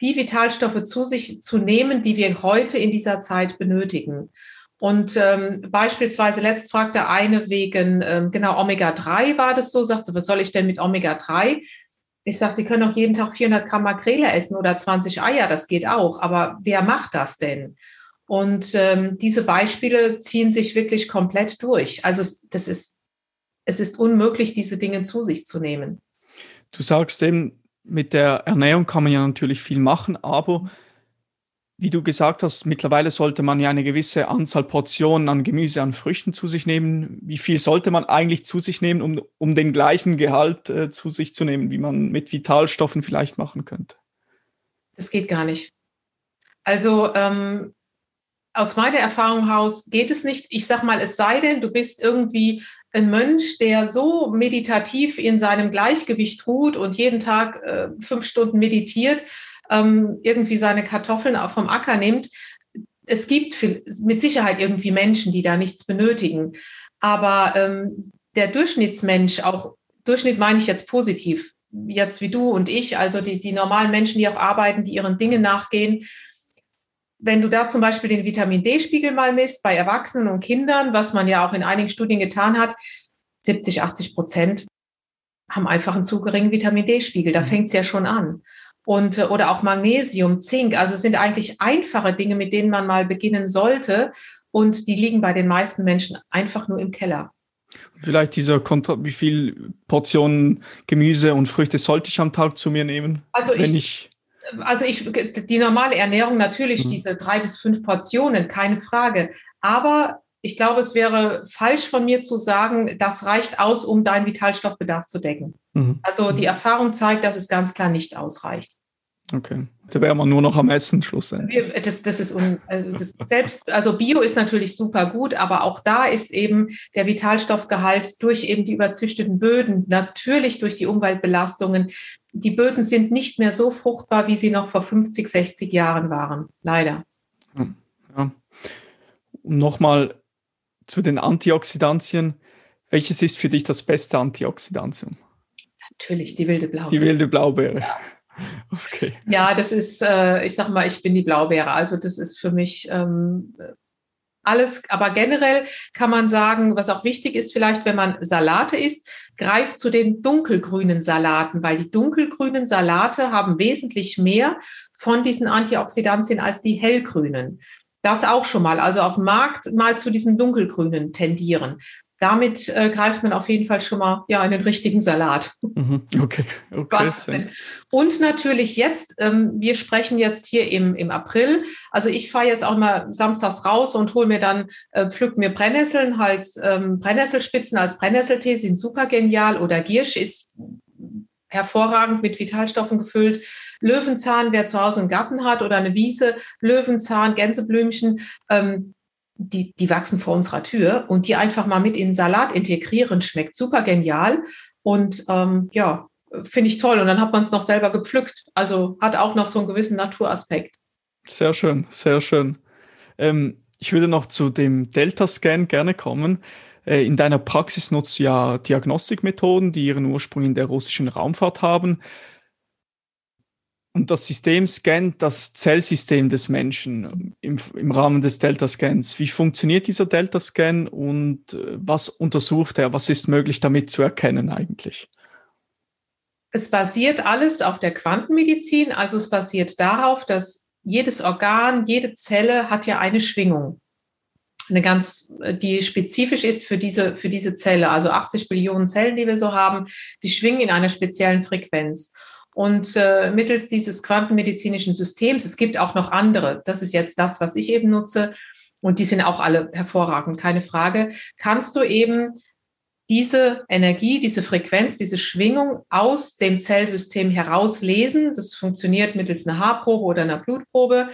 die Vitalstoffe zu sich zu nehmen, die wir heute in dieser Zeit benötigen. Und ähm, beispielsweise letzt fragte eine wegen, ähm, genau, Omega-3 war das so, sagte, was soll ich denn mit Omega-3? Ich sage, Sie können auch jeden Tag 400 Gramm Makrele essen oder 20 Eier, das geht auch. Aber wer macht das denn? Und ähm, diese Beispiele ziehen sich wirklich komplett durch. Also das ist, es ist unmöglich, diese Dinge zu sich zu nehmen. Du sagst eben, mit der Ernährung kann man ja natürlich viel machen, aber wie du gesagt hast, mittlerweile sollte man ja eine gewisse Anzahl Portionen an Gemüse, an Früchten zu sich nehmen. Wie viel sollte man eigentlich zu sich nehmen, um, um den gleichen Gehalt äh, zu sich zu nehmen, wie man mit Vitalstoffen vielleicht machen könnte? Das geht gar nicht. Also ähm, aus meiner Erfahrung heraus geht es nicht. Ich sag mal, es sei denn, du bist irgendwie ein Mönch, der so meditativ in seinem Gleichgewicht ruht und jeden Tag äh, fünf Stunden meditiert, ähm, irgendwie seine Kartoffeln auch vom Acker nimmt. Es gibt viel, mit Sicherheit irgendwie Menschen, die da nichts benötigen. Aber ähm, der Durchschnittsmensch, auch Durchschnitt meine ich jetzt positiv, jetzt wie du und ich, also die, die normalen Menschen, die auch arbeiten, die ihren Dingen nachgehen, wenn du da zum Beispiel den Vitamin D-Spiegel mal misst bei Erwachsenen und Kindern, was man ja auch in einigen Studien getan hat, 70, 80 Prozent haben einfach einen zu geringen Vitamin D-Spiegel. Da mhm. fängt es ja schon an. Und, äh, oder auch Magnesium, Zink. Also es sind eigentlich einfache Dinge, mit denen man mal beginnen sollte. Und die liegen bei den meisten Menschen einfach nur im Keller. Vielleicht dieser Kontro wie viel Portionen Gemüse und Früchte sollte ich am Tag zu mir nehmen? Also ich, ich also ich, die normale Ernährung natürlich mhm. diese drei bis fünf Portionen, keine Frage. Aber ich glaube, es wäre falsch von mir zu sagen, das reicht aus, um deinen Vitalstoffbedarf zu decken. Mhm. Also die mhm. Erfahrung zeigt, dass es ganz klar nicht ausreicht. Okay. Da wäre man nur noch am Essen schlussendlich. Das, das ist un, also das selbst, also Bio ist natürlich super gut, aber auch da ist eben der Vitalstoffgehalt durch eben die überzüchteten Böden, natürlich durch die Umweltbelastungen. Die Böden sind nicht mehr so fruchtbar, wie sie noch vor 50, 60 Jahren waren. Leider. Ja. Nochmal zu den Antioxidantien. Welches ist für dich das beste Antioxidantium? Natürlich die wilde Blaubeere. Die wilde Blaubeere. Okay. Ja, das ist, äh, ich sag mal, ich bin die Blaubeere. Also das ist für mich ähm, alles, aber generell kann man sagen, was auch wichtig ist, vielleicht, wenn man Salate isst, greift zu den dunkelgrünen Salaten, weil die dunkelgrünen Salate haben wesentlich mehr von diesen Antioxidantien als die hellgrünen. Das auch schon mal. Also auf dem Markt mal zu diesem dunkelgrünen tendieren damit äh, greift man auf jeden Fall schon mal ja in den richtigen Salat. Mhm, okay. okay Und natürlich jetzt, ähm, wir sprechen jetzt hier im, im April. Also ich fahre jetzt auch mal samstags raus und hole mir dann, äh, pflück mir Brennnesseln, halt ähm, Brennnesselspitzen als Brennnesseltee, sind super genial. Oder Giersch ist hervorragend mit Vitalstoffen gefüllt. Löwenzahn, wer zu Hause einen Garten hat oder eine Wiese, Löwenzahn, Gänseblümchen, ähm, die, die wachsen vor unserer Tür und die einfach mal mit in den Salat integrieren, schmeckt super genial. Und ähm, ja, finde ich toll. Und dann hat man es noch selber gepflückt. Also hat auch noch so einen gewissen Naturaspekt. Sehr schön, sehr schön. Ähm, ich würde noch zu dem Delta-Scan gerne kommen. Äh, in deiner Praxis nutzt du ja Diagnostikmethoden, die ihren Ursprung in der russischen Raumfahrt haben. Und das System scannt das Zellsystem des Menschen im, im Rahmen des Delta-Scans. Wie funktioniert dieser Delta-Scan und äh, was untersucht er? Was ist möglich damit zu erkennen eigentlich? Es basiert alles auf der Quantenmedizin, also es basiert darauf, dass jedes Organ, jede Zelle hat ja eine Schwingung. Eine ganz, die spezifisch ist für diese, für diese Zelle. Also 80 Billionen Zellen, die wir so haben, die schwingen in einer speziellen Frequenz. Und äh, mittels dieses quantenmedizinischen Systems, es gibt auch noch andere, das ist jetzt das, was ich eben nutze, und die sind auch alle hervorragend, keine Frage, kannst du eben diese Energie, diese Frequenz, diese Schwingung aus dem Zellsystem herauslesen. Das funktioniert mittels einer Haarprobe oder einer Blutprobe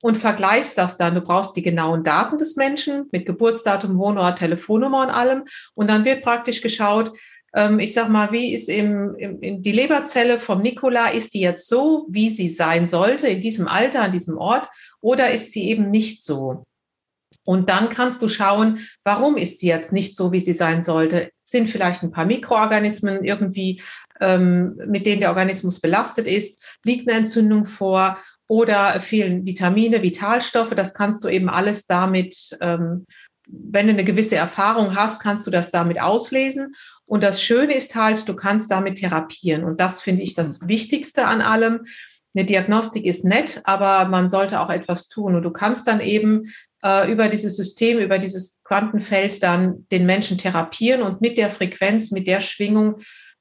und vergleichst das dann. Du brauchst die genauen Daten des Menschen mit Geburtsdatum, Wohnort, Telefonnummer und allem. Und dann wird praktisch geschaut, ähm, ich sag mal, wie ist im, im, die Leberzelle vom Nikola, ist die jetzt so, wie sie sein sollte, in diesem Alter, an diesem Ort, oder ist sie eben nicht so? Und dann kannst du schauen, warum ist sie jetzt nicht so, wie sie sein sollte? Sind vielleicht ein paar Mikroorganismen irgendwie, ähm, mit denen der Organismus belastet ist? Liegt eine Entzündung vor? Oder fehlen Vitamine, Vitalstoffe? Das kannst du eben alles damit, ähm, wenn du eine gewisse Erfahrung hast, kannst du das damit auslesen. Und das Schöne ist halt, du kannst damit therapieren. Und das finde ich das mhm. Wichtigste an allem. Eine Diagnostik ist nett, aber man sollte auch etwas tun. Und du kannst dann eben äh, über dieses System, über dieses Quantenfeld dann den Menschen therapieren und mit der Frequenz, mit der Schwingung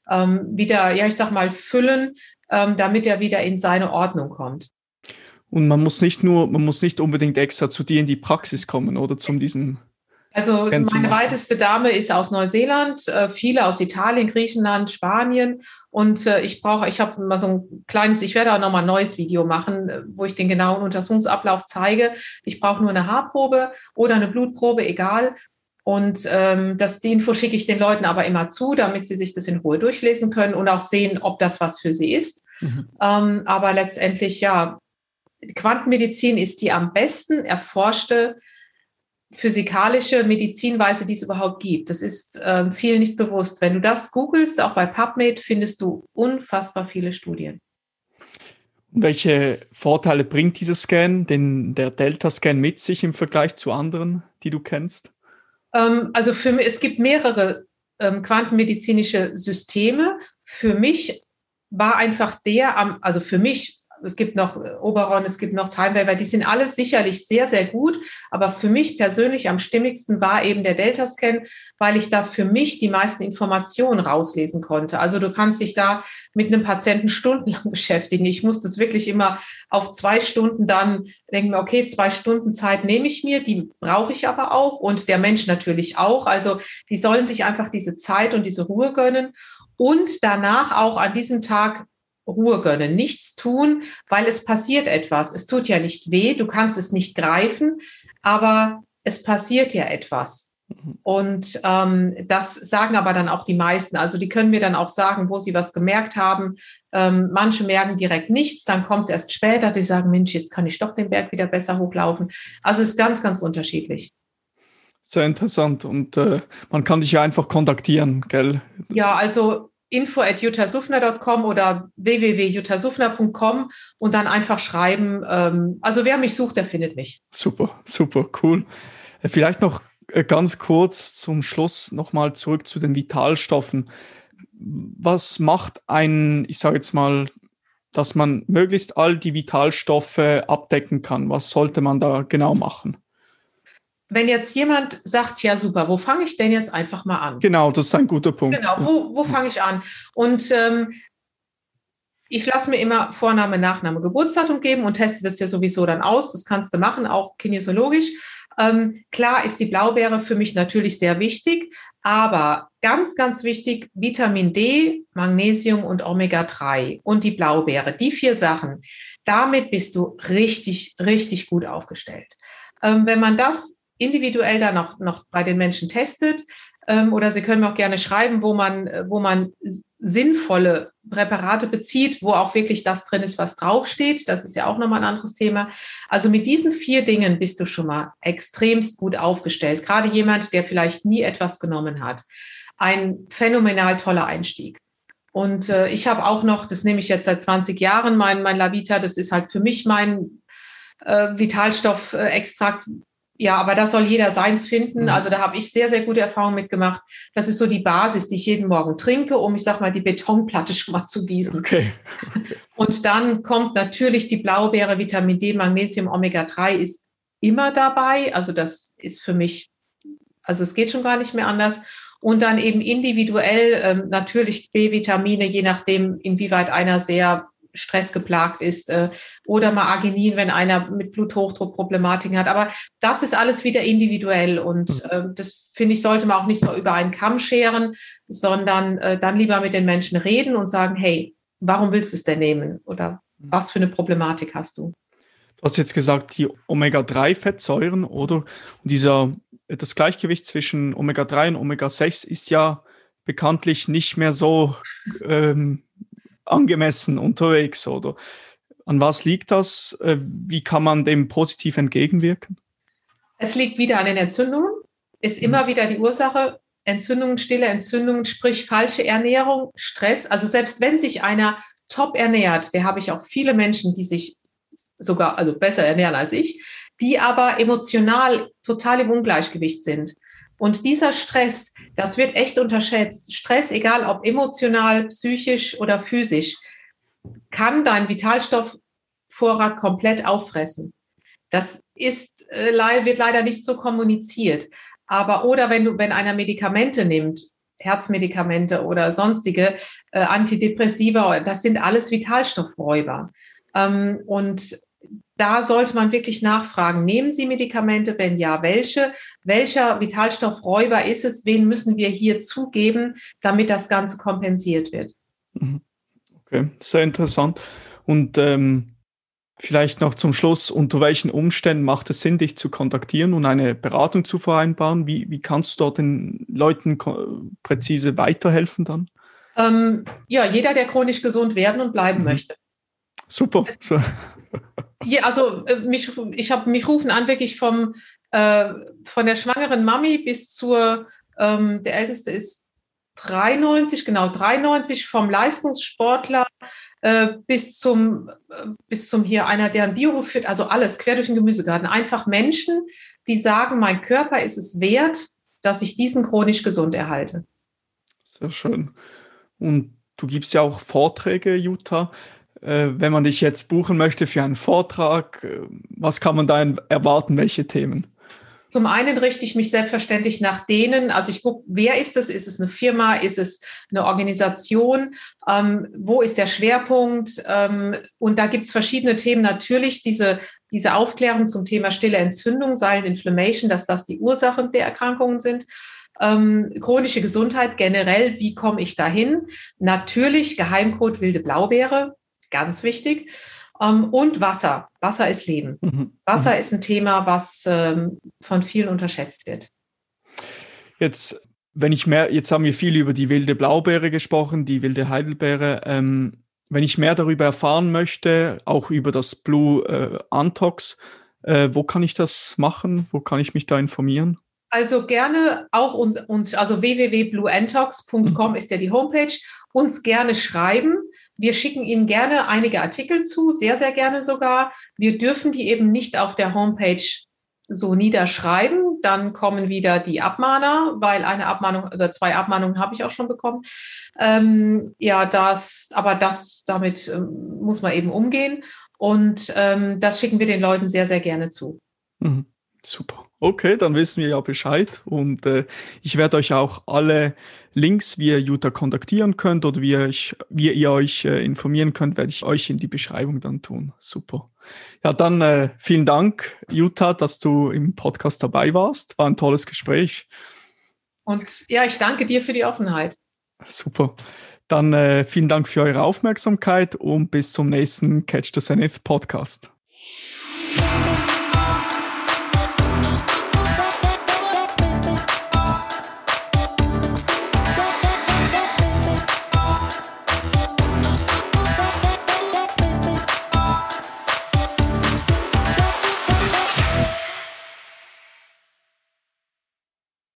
ähm, wieder, ja, ich sag mal, füllen, ähm, damit er wieder in seine Ordnung kommt. Und man muss nicht nur, man muss nicht unbedingt extra zu dir in die Praxis kommen oder zum diesen also meine weiteste Dame ist aus Neuseeland, äh, viele aus Italien, Griechenland, Spanien. Und äh, ich brauche, ich habe mal so ein kleines, ich werde auch nochmal ein neues Video machen, äh, wo ich den genauen Untersuchungsablauf zeige. Ich brauche nur eine Haarprobe oder eine Blutprobe, egal. Und ähm, das, die Info schicke ich den Leuten aber immer zu, damit sie sich das in Ruhe durchlesen können und auch sehen, ob das was für sie ist. Mhm. Ähm, aber letztendlich, ja, Quantenmedizin ist die am besten erforschte physikalische Medizinweise, die es überhaupt gibt. Das ist äh, vielen nicht bewusst. Wenn du das googelst, auch bei PubMed, findest du unfassbar viele Studien. Welche Vorteile bringt dieser Scan, den, der Delta-Scan mit sich im Vergleich zu anderen, die du kennst? Ähm, also für mich, es gibt mehrere ähm, quantenmedizinische Systeme. Für mich war einfach der, am, also für mich es gibt noch Oberon, es gibt noch Time Waiver, die sind alle sicherlich sehr, sehr gut. Aber für mich persönlich am stimmigsten war eben der Delta-Scan, weil ich da für mich die meisten Informationen rauslesen konnte. Also du kannst dich da mit einem Patienten stundenlang beschäftigen. Ich muss das wirklich immer auf zwei Stunden dann denken, okay, zwei Stunden Zeit nehme ich mir, die brauche ich aber auch und der Mensch natürlich auch. Also die sollen sich einfach diese Zeit und diese Ruhe gönnen und danach auch an diesem Tag Ruhe gönnen, nichts tun, weil es passiert etwas. Es tut ja nicht weh, du kannst es nicht greifen, aber es passiert ja etwas. Mhm. Und ähm, das sagen aber dann auch die meisten. Also die können mir dann auch sagen, wo sie was gemerkt haben. Ähm, manche merken direkt nichts, dann kommt es erst später, die sagen, Mensch, jetzt kann ich doch den Berg wieder besser hochlaufen. Also es ist ganz, ganz unterschiedlich. Sehr interessant. Und äh, man kann dich ja einfach kontaktieren, gell? Ja, also info at jutasufner.com oder www.jutasufner.com und dann einfach schreiben. Ähm, also wer mich sucht, der findet mich. Super, super, cool. Äh, vielleicht noch äh, ganz kurz zum Schluss nochmal zurück zu den Vitalstoffen. Was macht ein, ich sage jetzt mal, dass man möglichst all die Vitalstoffe abdecken kann? Was sollte man da genau machen? Wenn jetzt jemand sagt, ja super, wo fange ich denn jetzt einfach mal an? Genau, das ist ein guter Punkt. Genau, wo, wo fange ich an? Und ähm, ich lasse mir immer Vorname, Nachname, Geburtsdatum geben und teste das ja sowieso dann aus. Das kannst du machen, auch kinesiologisch. Ähm, klar ist die Blaubeere für mich natürlich sehr wichtig, aber ganz, ganz wichtig, Vitamin D, Magnesium und Omega-3 und die Blaubeere, die vier Sachen. Damit bist du richtig, richtig gut aufgestellt. Ähm, wenn man das individuell dann noch, noch bei den Menschen testet. Ähm, oder Sie können mir auch gerne schreiben, wo man, wo man sinnvolle Präparate bezieht, wo auch wirklich das drin ist, was draufsteht. Das ist ja auch nochmal ein anderes Thema. Also mit diesen vier Dingen bist du schon mal extremst gut aufgestellt. Gerade jemand, der vielleicht nie etwas genommen hat. Ein phänomenal toller Einstieg. Und äh, ich habe auch noch, das nehme ich jetzt seit 20 Jahren, mein, mein Lavita, das ist halt für mich mein äh, Vitalstoffextrakt, ja, aber da soll jeder seins finden. Mhm. Also da habe ich sehr, sehr gute Erfahrungen mitgemacht. Das ist so die Basis, die ich jeden Morgen trinke, um, ich sag mal, die Betonplatte schon mal zu gießen. Okay. okay. Und dann kommt natürlich die Blaubeere, Vitamin D, Magnesium, Omega-3 ist immer dabei. Also das ist für mich, also es geht schon gar nicht mehr anders. Und dann eben individuell ähm, natürlich B-Vitamine, je nachdem, inwieweit einer sehr stressgeplagt ist äh, oder mal Arginin, wenn einer mit Bluthochdruckproblematiken hat. Aber das ist alles wieder individuell und äh, das finde ich, sollte man auch nicht so über einen Kamm scheren, sondern äh, dann lieber mit den Menschen reden und sagen, hey, warum willst du es denn nehmen oder mhm. was für eine Problematik hast du? Du hast jetzt gesagt, die Omega-3-Fettsäuren oder und dieser, das Gleichgewicht zwischen Omega-3 und Omega-6 ist ja bekanntlich nicht mehr so ähm, angemessen unterwegs, oder? An was liegt das? Äh, wie kann man dem positiv entgegenwirken? Es liegt wieder an den Entzündungen, ist mhm. immer wieder die Ursache. Entzündungen, stille Entzündungen, sprich falsche Ernährung, Stress. Also selbst wenn sich einer top ernährt, der habe ich auch viele Menschen, die sich sogar also besser ernähren als ich, die aber emotional total im Ungleichgewicht sind. Und dieser Stress, das wird echt unterschätzt. Stress, egal ob emotional, psychisch oder physisch, kann dein Vitalstoffvorrat komplett auffressen. Das ist, äh, wird leider nicht so kommuniziert. Aber oder wenn du, wenn einer Medikamente nimmt, Herzmedikamente oder sonstige äh, Antidepressiva, das sind alles Vitalstoffräuber. Ähm, und da sollte man wirklich nachfragen, nehmen Sie Medikamente? Wenn ja, welche? Welcher Vitalstoffräuber ist es? Wen müssen wir hier zugeben, damit das Ganze kompensiert wird? Mhm. Okay, sehr interessant. Und ähm, vielleicht noch zum Schluss, unter welchen Umständen macht es Sinn, dich zu kontaktieren und eine Beratung zu vereinbaren? Wie, wie kannst du dort den Leuten präzise weiterhelfen dann? Ähm, ja, jeder, der chronisch gesund werden und bleiben mhm. möchte. Super. So. Ja, also äh, mich, ich habe mich rufen an wirklich vom äh, von der schwangeren Mami bis zur ähm, der älteste ist 93, genau 93 vom Leistungssportler äh, bis zum äh, bis zum hier einer, der ein Bio führt, also alles quer durch den Gemüsegarten. Einfach Menschen, die sagen, mein Körper ist es wert, dass ich diesen chronisch gesund erhalte. Sehr schön. Und du gibst ja auch Vorträge, Jutta. Äh, wenn man dich jetzt buchen möchte für einen Vortrag, äh, was kann man da erwarten, welche Themen? Zum einen richte ich mich selbstverständlich nach denen, also ich gucke, wer ist es? Ist es eine Firma? Ist es eine Organisation? Ähm, wo ist der Schwerpunkt? Ähm, und da gibt es verschiedene Themen. Natürlich diese, diese Aufklärung zum Thema stille Entzündung, Silent Inflammation, dass das die Ursachen der Erkrankungen sind. Ähm, chronische Gesundheit generell, wie komme ich dahin? Natürlich Geheimcode wilde Blaubeere, ganz wichtig. Ähm, und Wasser. Wasser ist Leben. Mhm. Wasser mhm. ist ein Thema, was ähm, von vielen unterschätzt wird. Jetzt, wenn ich mehr, jetzt haben wir viel über die wilde Blaubeere gesprochen, die wilde Heidelbeere. Ähm, wenn ich mehr darüber erfahren möchte, auch über das Blue äh, Antox, äh, wo kann ich das machen? Wo kann ich mich da informieren? Also gerne auch uns, also www.blueantox.com mhm. ist ja die Homepage, uns gerne schreiben. Wir schicken Ihnen gerne einige Artikel zu, sehr, sehr gerne sogar. Wir dürfen die eben nicht auf der Homepage so niederschreiben. Dann kommen wieder die Abmahner, weil eine Abmahnung oder zwei Abmahnungen habe ich auch schon bekommen. Ähm, ja, das, aber das, damit ähm, muss man eben umgehen. Und ähm, das schicken wir den Leuten sehr, sehr gerne zu. Mhm. Super. Okay, dann wissen wir ja Bescheid. Und äh, ich werde euch auch alle Links, wie ihr Jutta kontaktieren könnt oder wie, ich, wie ihr euch äh, informieren könnt, werde ich euch in die Beschreibung dann tun. Super. Ja, dann äh, vielen Dank, Jutta, dass du im Podcast dabei warst. War ein tolles Gespräch. Und ja, ich danke dir für die Offenheit. Super. Dann äh, vielen Dank für eure Aufmerksamkeit und bis zum nächsten Catch the Zenith Podcast.